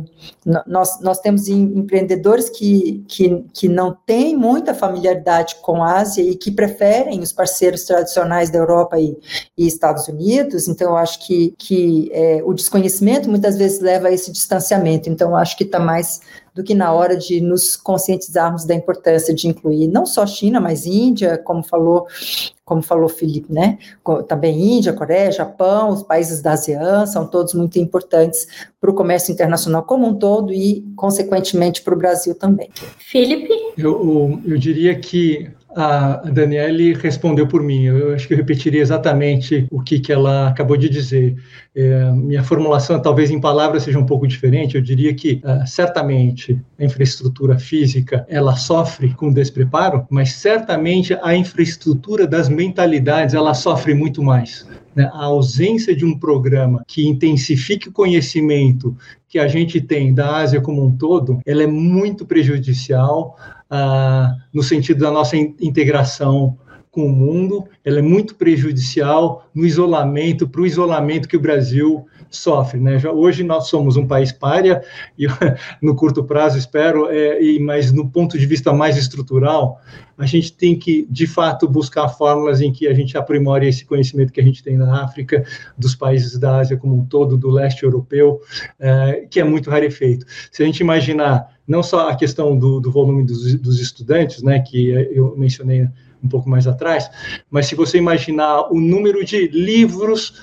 nós, nós temos empreendedores que, que, que não têm muita familiaridade com a Ásia e que preferem os parceiros tradicionais da Europa e, e Estados Unidos, então eu acho que, que é, o desconhecimento muitas vezes leva a esse distanciamento, então eu acho que está mais do que na hora de nos conscientizarmos da importância de incluir não só China, mas Índia, como falou, como falou Felipe, né? Também Índia, Coreia, Japão, os países da ASEAN são todos muito importantes para o comércio internacional como um todo e, consequentemente, para o Brasil também. Felipe? Eu, eu diria que a Daniele respondeu por mim. Eu acho que eu repetiria exatamente o que, que ela acabou de dizer. É, minha formulação, talvez em palavras, seja um pouco diferente. Eu diria que, uh, certamente, a infraestrutura física ela sofre com despreparo, mas certamente a infraestrutura das mentalidades ela sofre muito mais. Né? A ausência de um programa que intensifique o conhecimento que a gente tem da Ásia como um todo, ela é muito prejudicial ah, no sentido da nossa integração com o mundo, ela é muito prejudicial no isolamento, para o isolamento que o Brasil sofre. Né? Já, hoje nós somos um país párea, e [laughs] no curto prazo espero, é, e, mas no ponto de vista mais estrutural, a gente tem que, de fato, buscar fórmulas em que a gente aprimore esse conhecimento que a gente tem na África, dos países da Ásia como um todo, do leste europeu, é, que é muito rarefeito. Se a gente imaginar não só a questão do, do volume dos, dos, estudantes, né, que eu mencionei um pouco mais atrás, mas se você imaginar o número de livros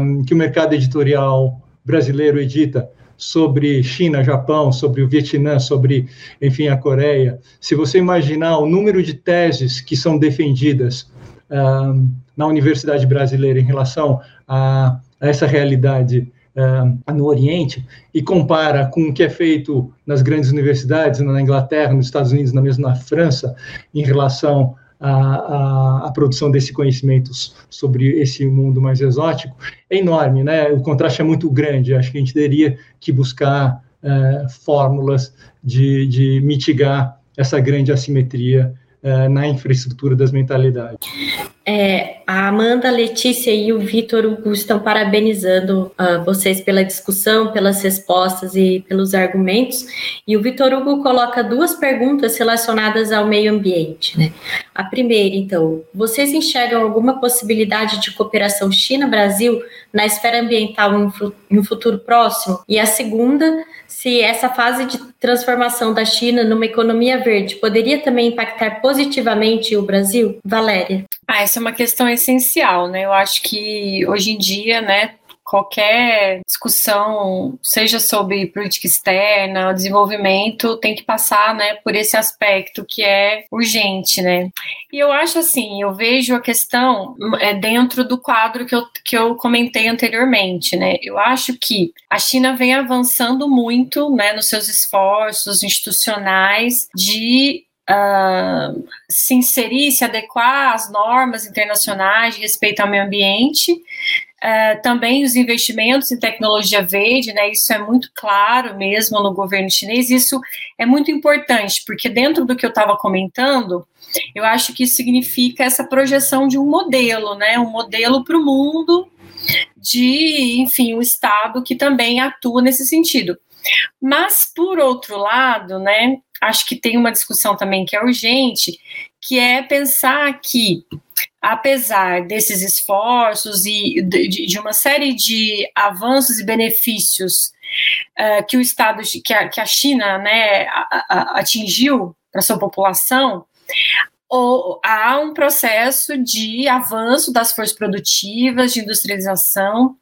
um, que o mercado editorial brasileiro edita sobre China, Japão, sobre o Vietnã, sobre, enfim, a Coreia, se você imaginar o número de teses que são defendidas um, na universidade brasileira em relação a, a essa realidade uh, no Oriente e compara com o que é feito nas grandes universidades, na Inglaterra, nos Estados Unidos, na mesma na França, em relação à, à, produção desse conhecimento sobre esse mundo mais exótico, é enorme, né? O contraste é muito grande. Acho que a gente teria que buscar uh, fórmulas de, de mitigar essa grande assimetria uh, na infraestrutura das mentalidades. É, a Amanda, Letícia e o Vitor Hugo estão parabenizando uh, vocês pela discussão, pelas respostas e pelos argumentos. E o Vitor Hugo coloca duas perguntas relacionadas ao meio ambiente. Né? A primeira, então, vocês enxergam alguma possibilidade de cooperação China-Brasil na esfera ambiental em um futuro próximo? E a segunda, se essa fase de transformação da China numa economia verde poderia também impactar positivamente o Brasil? Valéria. Ah, essa é uma questão essencial, né? Eu acho que hoje em dia, né, qualquer discussão, seja sobre política externa, desenvolvimento, tem que passar, né, por esse aspecto que é urgente, né? E eu acho assim, eu vejo a questão é, dentro do quadro que eu, que eu comentei anteriormente, né? Eu acho que a China vem avançando muito, né, nos seus esforços institucionais de Uh, se inserir, se adequar às normas internacionais de respeito ao meio ambiente, Uh, também os investimentos em tecnologia verde, né, isso é muito claro mesmo no governo chinês, isso é muito importante, porque dentro do que eu estava comentando, eu acho que isso significa essa projeção de um modelo, né, um modelo para o mundo de, enfim, um Estado que também atua nesse sentido. Mas, por outro lado, né, acho que tem uma discussão também que é urgente, que é pensar que apesar desses esforços e de, de, uma série de avanços e benefícios uh, que o Estado, que a, que a China né, a, a, atingiu para sua população, ou, há um processo de avanço das forças produtivas, de industrialização,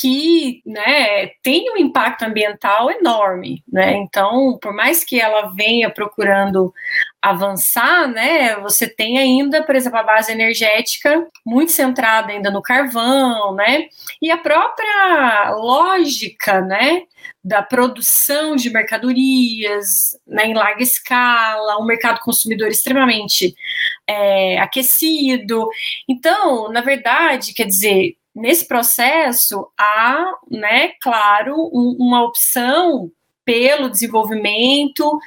que né, tem um impacto ambiental enorme. Né? Então, por mais que ela venha procurando avançar, né, você tem ainda, por exemplo, a base energética muito centrada ainda no carvão, né, e a própria lógica, né, da produção de mercadorias né, em larga escala, um mercado consumidor extremamente é, aquecido. Então, na verdade, quer dizer, nesse processo há, né, claro, um, uma opção pelo desenvolvimento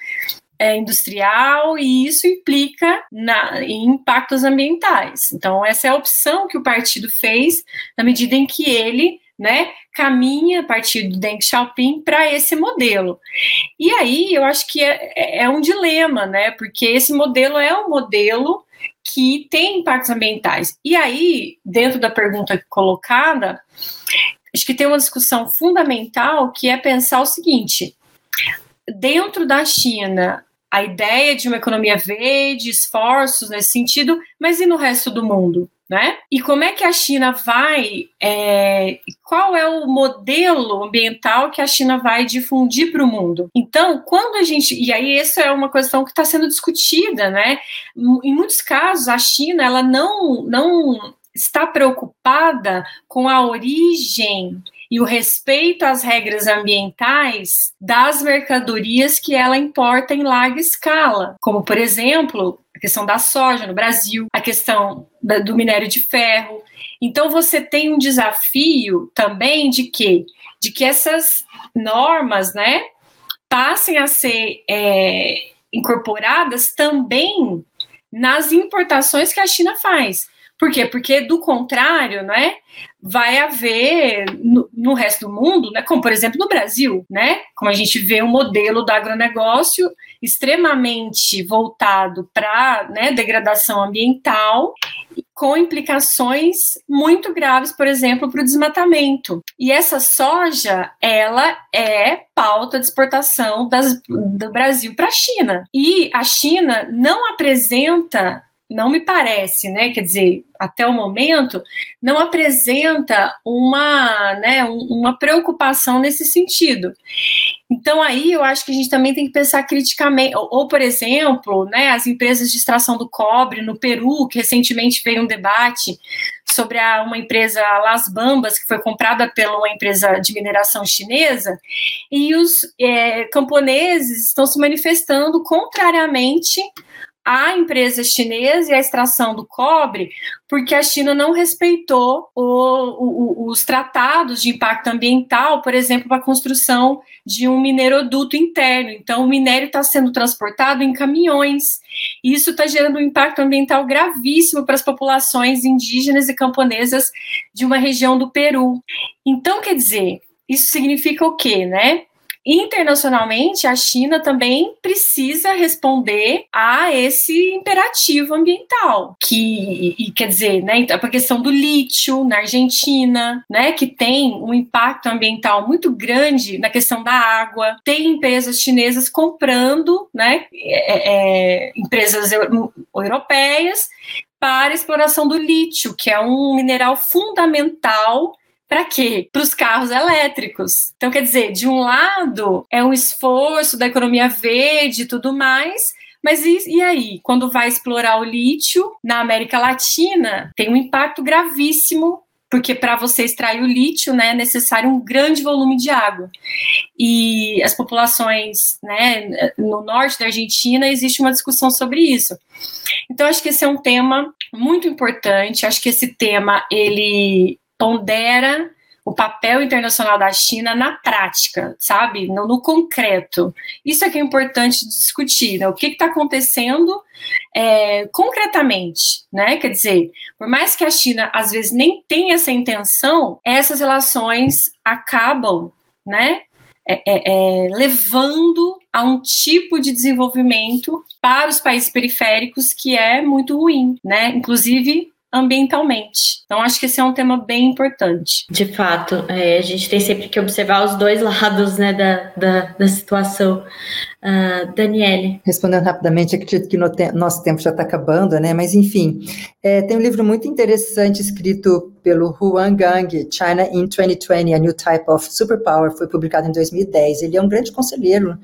é, industrial e isso implica na, em impactos ambientais. Então, essa é a opção que o partido fez na medida em que ele né, caminha a partir do Deng Xiaoping para esse modelo. E aí eu acho que é, é, é um dilema, né, porque esse modelo é um modelo que tem impactos ambientais. E aí, dentro da pergunta colocada, acho que tem uma discussão fundamental que é pensar o seguinte: dentro da China, a ideia de uma economia verde, esforços nesse sentido, mas e no resto do mundo? Né? E como é que a China vai, é, qual é o modelo ambiental que a China vai difundir para o mundo? Então, quando a gente, e aí essa é uma questão que está sendo discutida, né? Em muitos casos, a China ela não, não está preocupada com a origem e o respeito às regras ambientais das mercadorias que ela importa em larga escala, como por exemplo a questão da soja no Brasil, a questão do minério de ferro. Então você tem um desafio também de que de que essas normas, né, passem a ser é, incorporadas também nas importações que a China faz. Por quê? Porque do contrário, né, vai haver no, no, resto do mundo, né, como por exemplo no Brasil, né, como a gente vê um modelo do agronegócio extremamente voltado para né, degradação ambiental com implicações muito graves, por exemplo, para o desmatamento. E essa soja, ela é pauta de exportação das, do Brasil para a China. E a China não apresenta não me parece, né? Quer dizer, até o momento, não apresenta uma, né, uma preocupação nesse sentido. Então, aí eu acho que a gente também tem que pensar criticamente. Ou, ou, por exemplo, né, as empresas de extração do cobre no Peru, que recentemente veio um debate sobre a, uma empresa Las Bambas, que foi comprada pela uma empresa de mineração chinesa, e os é, camponeses estão se manifestando contrariamente à empresa chinesa e a extração do cobre, porque a China não respeitou o, o, os tratados de impacto ambiental, por exemplo, para a construção de um mineroduto interno. Então, o minério está sendo transportado em caminhões. E isso está gerando um impacto ambiental gravíssimo para as populações indígenas e camponesas de uma região do Peru. Então, quer dizer, isso significa o quê, né? Internacionalmente, a China também precisa responder a esse imperativo ambiental, que, e, quer dizer, né, então, a questão do lítio na Argentina, né, que tem um impacto ambiental muito grande na questão da água, tem empresas chinesas comprando, né, é, é, empresas europeias para exploração do lítio, que é um mineral fundamental para quê? Para os carros elétricos. Então, quer dizer, de um lado é um esforço da economia verde e tudo mais, mas e, e, aí, quando vai explorar o lítio na América Latina, tem um impacto gravíssimo, porque para você extrair o lítio, né, é necessário um grande volume de água. E as populações, né, no norte da Argentina, existe uma discussão sobre isso. Então, acho que esse é um tema muito importante. Acho que esse tema ele pondera o papel internacional da China na prática, sabe? No, no concreto. Isso é que é importante discutir, né? O que está acontecendo é, concretamente, né? Quer dizer, por mais que a China às vezes nem tenha essa intenção, essas relações acabam, né? É, é, é, levando a um tipo de desenvolvimento para os países periféricos que é muito ruim, né? Inclusive ambientalmente. Então, acho que esse é um tema bem importante. De fato, é, a gente tem sempre que observar os dois [laughs] lados né, da, da, da situação. Uh, Daniele. Respondendo rapidamente, acredito que no te nosso tempo já está acabando, né? Mas, enfim, é, tem um livro muito interessante escrito pelo Huang Gang, China in 2020, A New Type of Superpower, foi publicado em 2010. Ele é um grande conselheiro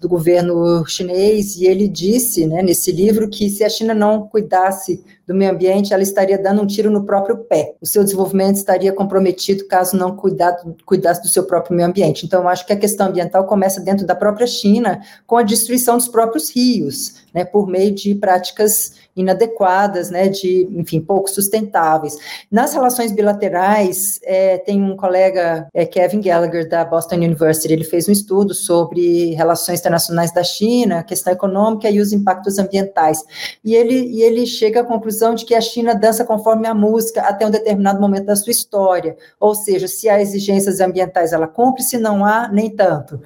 do governo chinês e ele disse, né, nesse livro, que se a China não cuidasse do meio ambiente, ela estaria dando um tiro no próprio pé. O seu desenvolvimento estaria comprometido caso não cuidado, cuidasse do seu próprio meio ambiente. Então, eu acho que a questão ambiental começa dentro da própria China, com a destruição dos próprios rios, né, por meio de práticas inadequadas, né, de, enfim, pouco sustentáveis. Nas relações bilaterais, é, tem um colega, é, Kevin Gallagher, da Boston University, ele fez um estudo sobre relações internacionais da China, questão econômica e os impactos ambientais. E ele, e ele chega à conclusão de que a China dança conforme a música até um determinado momento da sua história, ou seja, se há exigências ambientais, ela cumpre, se não há, nem tanto.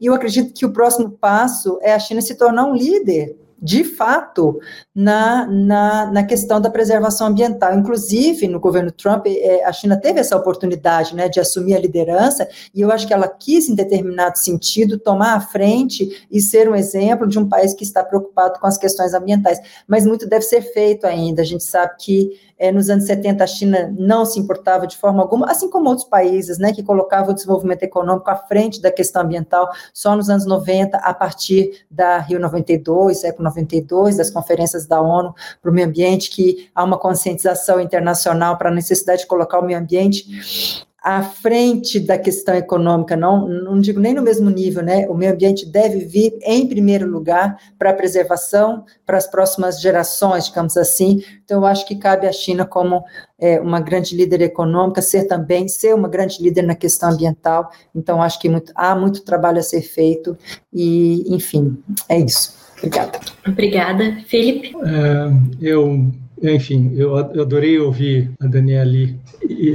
E eu acredito que o próximo passo é a China se tornar um líder de fato, na, na, na questão da preservação ambiental. Inclusive, no governo Trump, é, a China teve essa oportunidade né, de assumir a liderança, e eu acho que ela quis, em determinado sentido, tomar a frente e ser um exemplo de um país que está preocupado com as questões ambientais. Mas muito deve ser feito ainda. A gente sabe que é, nos anos 70 a China não se importava de forma alguma, assim como outros países, né, que colocavam o desenvolvimento econômico à frente da questão ambiental, só nos anos 90, a partir da Rio 92, Eco 92, das conferências da ONU para o meio ambiente, que há uma conscientização internacional para a necessidade de colocar o meio ambiente à frente da questão econômica, não, não digo nem no mesmo nível, né? O meio ambiente deve vir em primeiro lugar para a preservação, para as próximas gerações, digamos assim. Então, eu acho que cabe à China, como é, uma grande líder econômica, ser também, ser uma grande líder na questão ambiental. Então, acho que muito, há muito trabalho a ser feito e, enfim, é isso. Obrigada. Obrigada. Felipe? É, eu, enfim, eu, adorei ouvir a Daniela e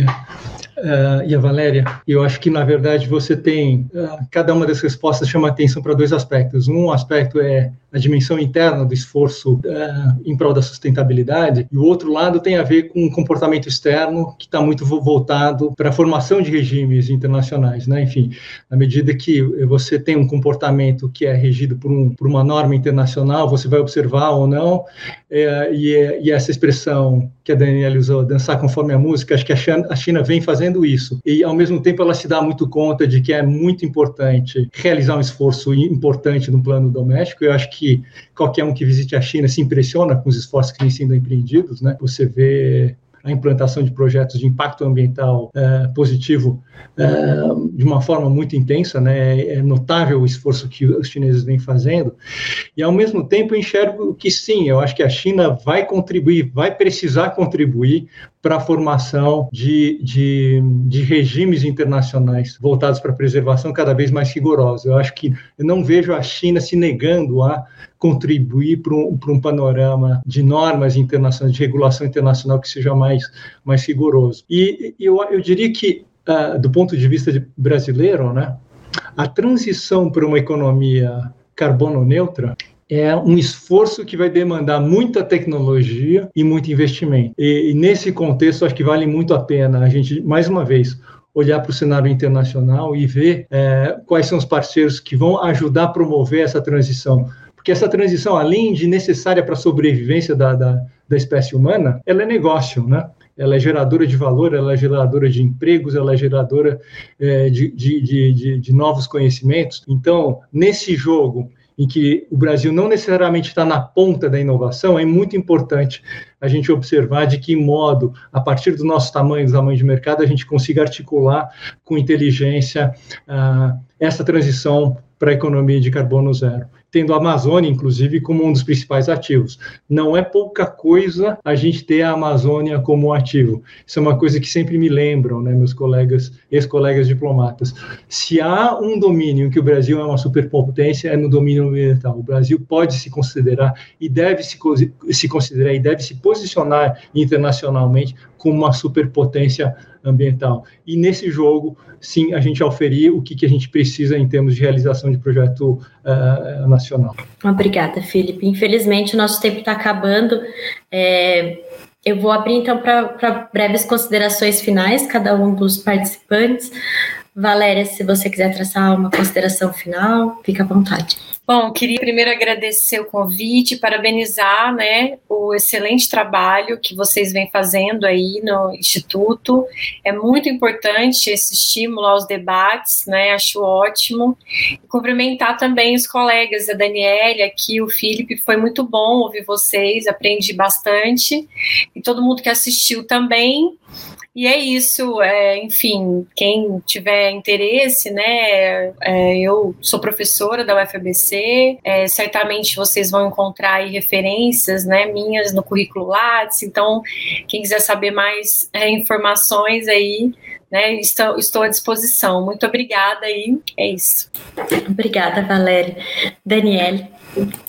uh, e a Valéria, eu acho que, na verdade, você tem. Uh, cada uma das respostas chama atenção para dois aspectos. Um aspecto é a dimensão interna do esforço uh, em prol da sustentabilidade, e o outro lado tem a ver com o comportamento externo, que está muito voltado para a formação de regimes internacionais. Né? Enfim, na medida que você tem um comportamento que é regido por, um, por uma norma internacional, você vai observar ou não, é, e, e, essa expressão que a Daniela usou, dançar conforme a música, acho que a China, a China vem fazendo isso. E, ao mesmo tempo, ela se dá muito conta de que é muito importante realizar um esforço importante no plano doméstico. Eu acho que que qualquer um que visite a China se impressiona com os esforços que têm sido empreendidos, né? Você vê a implantação de projetos de impacto ambiental é, positivo é, de uma forma muito intensa, né? É notável o esforço que os chineses vêm fazendo. E, ao mesmo tempo, enxergo que sim, eu acho que a China vai contribuir, vai precisar contribuir para a formação de, de, de, regimes internacionais voltados para a preservação cada vez mais rigorosos. Eu acho que eu não vejo a China se negando a contribuir para um, para um panorama de normas internacionais, de regulação internacional que seja mais, mais rigoroso. E eu, eu diria que, uh, do ponto de vista de brasileiro, né, a transição para uma economia carbono neutra é um esforço que vai demandar muita tecnologia e muito investimento. E, e, nesse contexto, acho que vale muito a pena a gente, mais uma vez, olhar para o cenário internacional e ver é, quais são os parceiros que vão ajudar a promover essa transição. Porque essa transição, além de necessária para a sobrevivência da, da, da espécie humana, ela é negócio, né? ela é geradora de valor, ela é geradora de empregos, ela é geradora é, de, de, de, de, novos conhecimentos. Então, nesse jogo em que o Brasil não necessariamente está na ponta da inovação, é muito importante a gente observar de que modo, a partir do nosso tamanho, do tamanho de mercado, a gente consiga articular com inteligência uh, essa transição para a economia de carbono zero tendo a Amazônia, inclusive, como um dos principais ativos. Não é pouca coisa a gente ter a Amazônia como ativo. Isso é uma coisa que sempre me lembram, né, meus colegas, ex-colegas diplomatas. Se há um domínio em que o Brasil é uma superpotência, é no domínio ambiental. O Brasil pode se considerar e deve se, se considerar e deve se posicionar internacionalmente como uma superpotência ambiental. E nesse jogo, sim, a gente oferir o que, que a gente precisa em termos de realização de projeto uh, nacional. Obrigada, Felipe. Infelizmente, o nosso tempo está acabando. É, eu vou abrir, então, para breves considerações finais, cada um dos participantes. Valéria, se você quiser traçar uma consideração final, fica à vontade. Bom, queria primeiro agradecer o convite, parabenizar, né, o excelente trabalho que vocês vêm fazendo aí no Instituto. É muito importante esse estímulo aos debates, né, acho ótimo. E cumprimentar também os colegas, a Daniela, aqui, o Felipe, foi muito bom ouvir vocês, aprendi bastante. E todo mundo que assistiu também. E é isso, é, enfim, quem tiver interesse, né, é, eu sou professora da UFABC, é, certamente vocês vão encontrar aí referências, né, minhas no currículo Lattes, então quem quiser saber mais é, informações aí, né, estou, estou à disposição. Muito obrigada aí, é isso. Obrigada, Valéria. Daniele.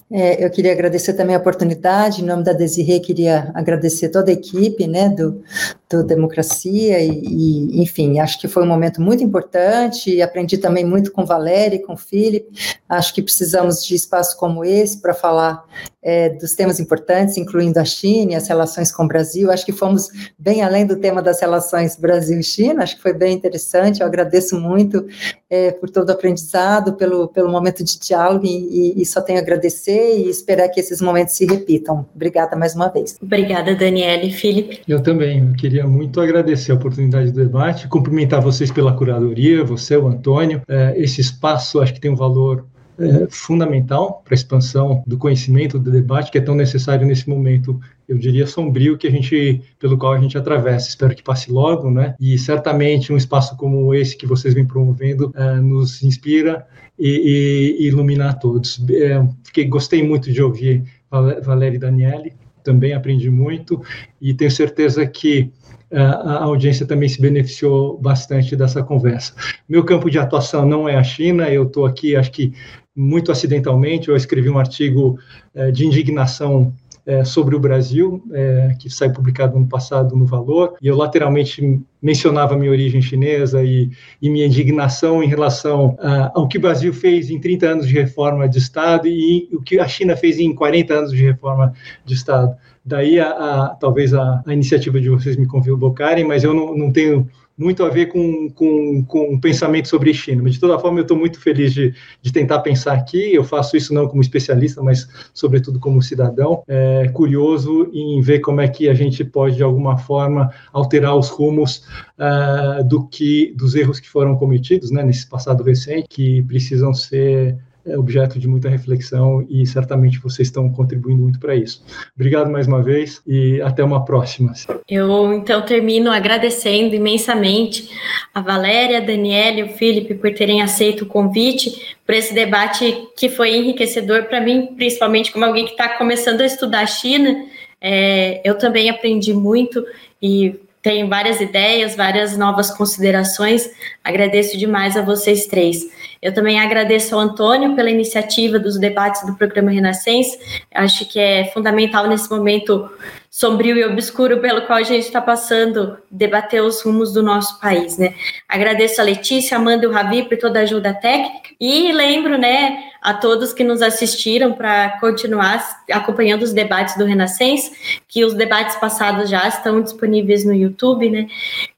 É, eu queria agradecer também a oportunidade, em nome da Desirê, queria agradecer toda a equipe, né, do, do Democracia, e, e, enfim, acho que foi um momento muito importante, aprendi também muito com Valéria e com o Felipe, acho que precisamos de espaço como esse para falar é, dos temas importantes, incluindo a China e as relações com o Brasil, acho que fomos bem além do tema das relações Brasil-China, acho que foi bem interessante, eu agradeço muito é, por todo o aprendizado, pelo, pelo momento de diálogo, e, e só tenho a agradecer e esperar que esses momentos se repitam. Obrigada mais uma vez. Obrigada, Daniele. Felipe? Eu também. Eu queria muito agradecer a oportunidade do debate, cumprimentar vocês pela curadoria, você, o Antônio. É, esse espaço acho que tem um valor é, fundamental para a expansão do conhecimento, do debate, que é tão necessário nesse momento, eu diria, sombrio que a gente, pelo qual a gente atravessa. Espero que passe logo, né? E certamente um espaço como esse que vocês vêm promovendo é, nos inspira e, e, iluminar todos. É, fiquei, gostei muito de ouvir Valéria e Daniele, também aprendi muito e tenho certeza que é, a audiência também se beneficiou bastante dessa conversa. Meu campo de atuação não é a China, eu estou aqui, acho que muito acidentalmente, eu escrevi um artigo é, de indignação é, sobre o Brasil, é, que saiu publicado ano passado no Valor, e eu lateralmente mencionava minha origem chinesa e, e minha indignação em relação a, ao que o Brasil fez em 30 anos de reforma de Estado e o que a China fez em 40 anos de reforma de Estado. Daí, a, a talvez, a, a, iniciativa de vocês me convocarem, mas eu não, não tenho muito a ver com, com, com pensamento sobre China. Mas, de toda forma, eu estou muito feliz de, de tentar pensar aqui. Eu faço isso não como especialista, mas, sobretudo, como cidadão, é, curioso em ver como é que a gente pode, de alguma forma, alterar os rumos uh, do que dos erros que foram cometidos né, nesse passado recente, que precisam ser é objeto de muita reflexão e certamente vocês estão contribuindo muito para isso. Obrigado mais uma vez e até uma próxima. Eu então termino agradecendo imensamente a Valéria, a Daniela e o Felipe por terem aceito o convite por esse debate que foi enriquecedor para mim, principalmente como alguém que está começando a estudar a China. É, eu também aprendi muito e tenho várias ideias, várias novas considerações. Agradeço demais a vocês três. Eu também agradeço ao Antônio pela iniciativa dos debates do programa Renascença. Acho que é fundamental nesse momento sombrio e obscuro pelo qual a gente está passando, debater os rumos do nosso país, né? Agradeço a Letícia, Amanda e o Ravi por toda a ajuda técnica e lembro, né, a todos que nos assistiram para continuar acompanhando os debates do Renascença, que os debates passados já estão disponíveis no YouTube, né?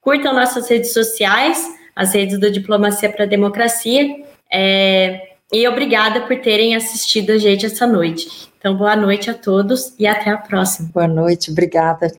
Curtam nossas redes sociais, as redes do Diplomacia para a Democracia. É, e obrigada por terem assistido a gente essa noite. Então, boa noite a todos e até a próxima. Boa noite, obrigada.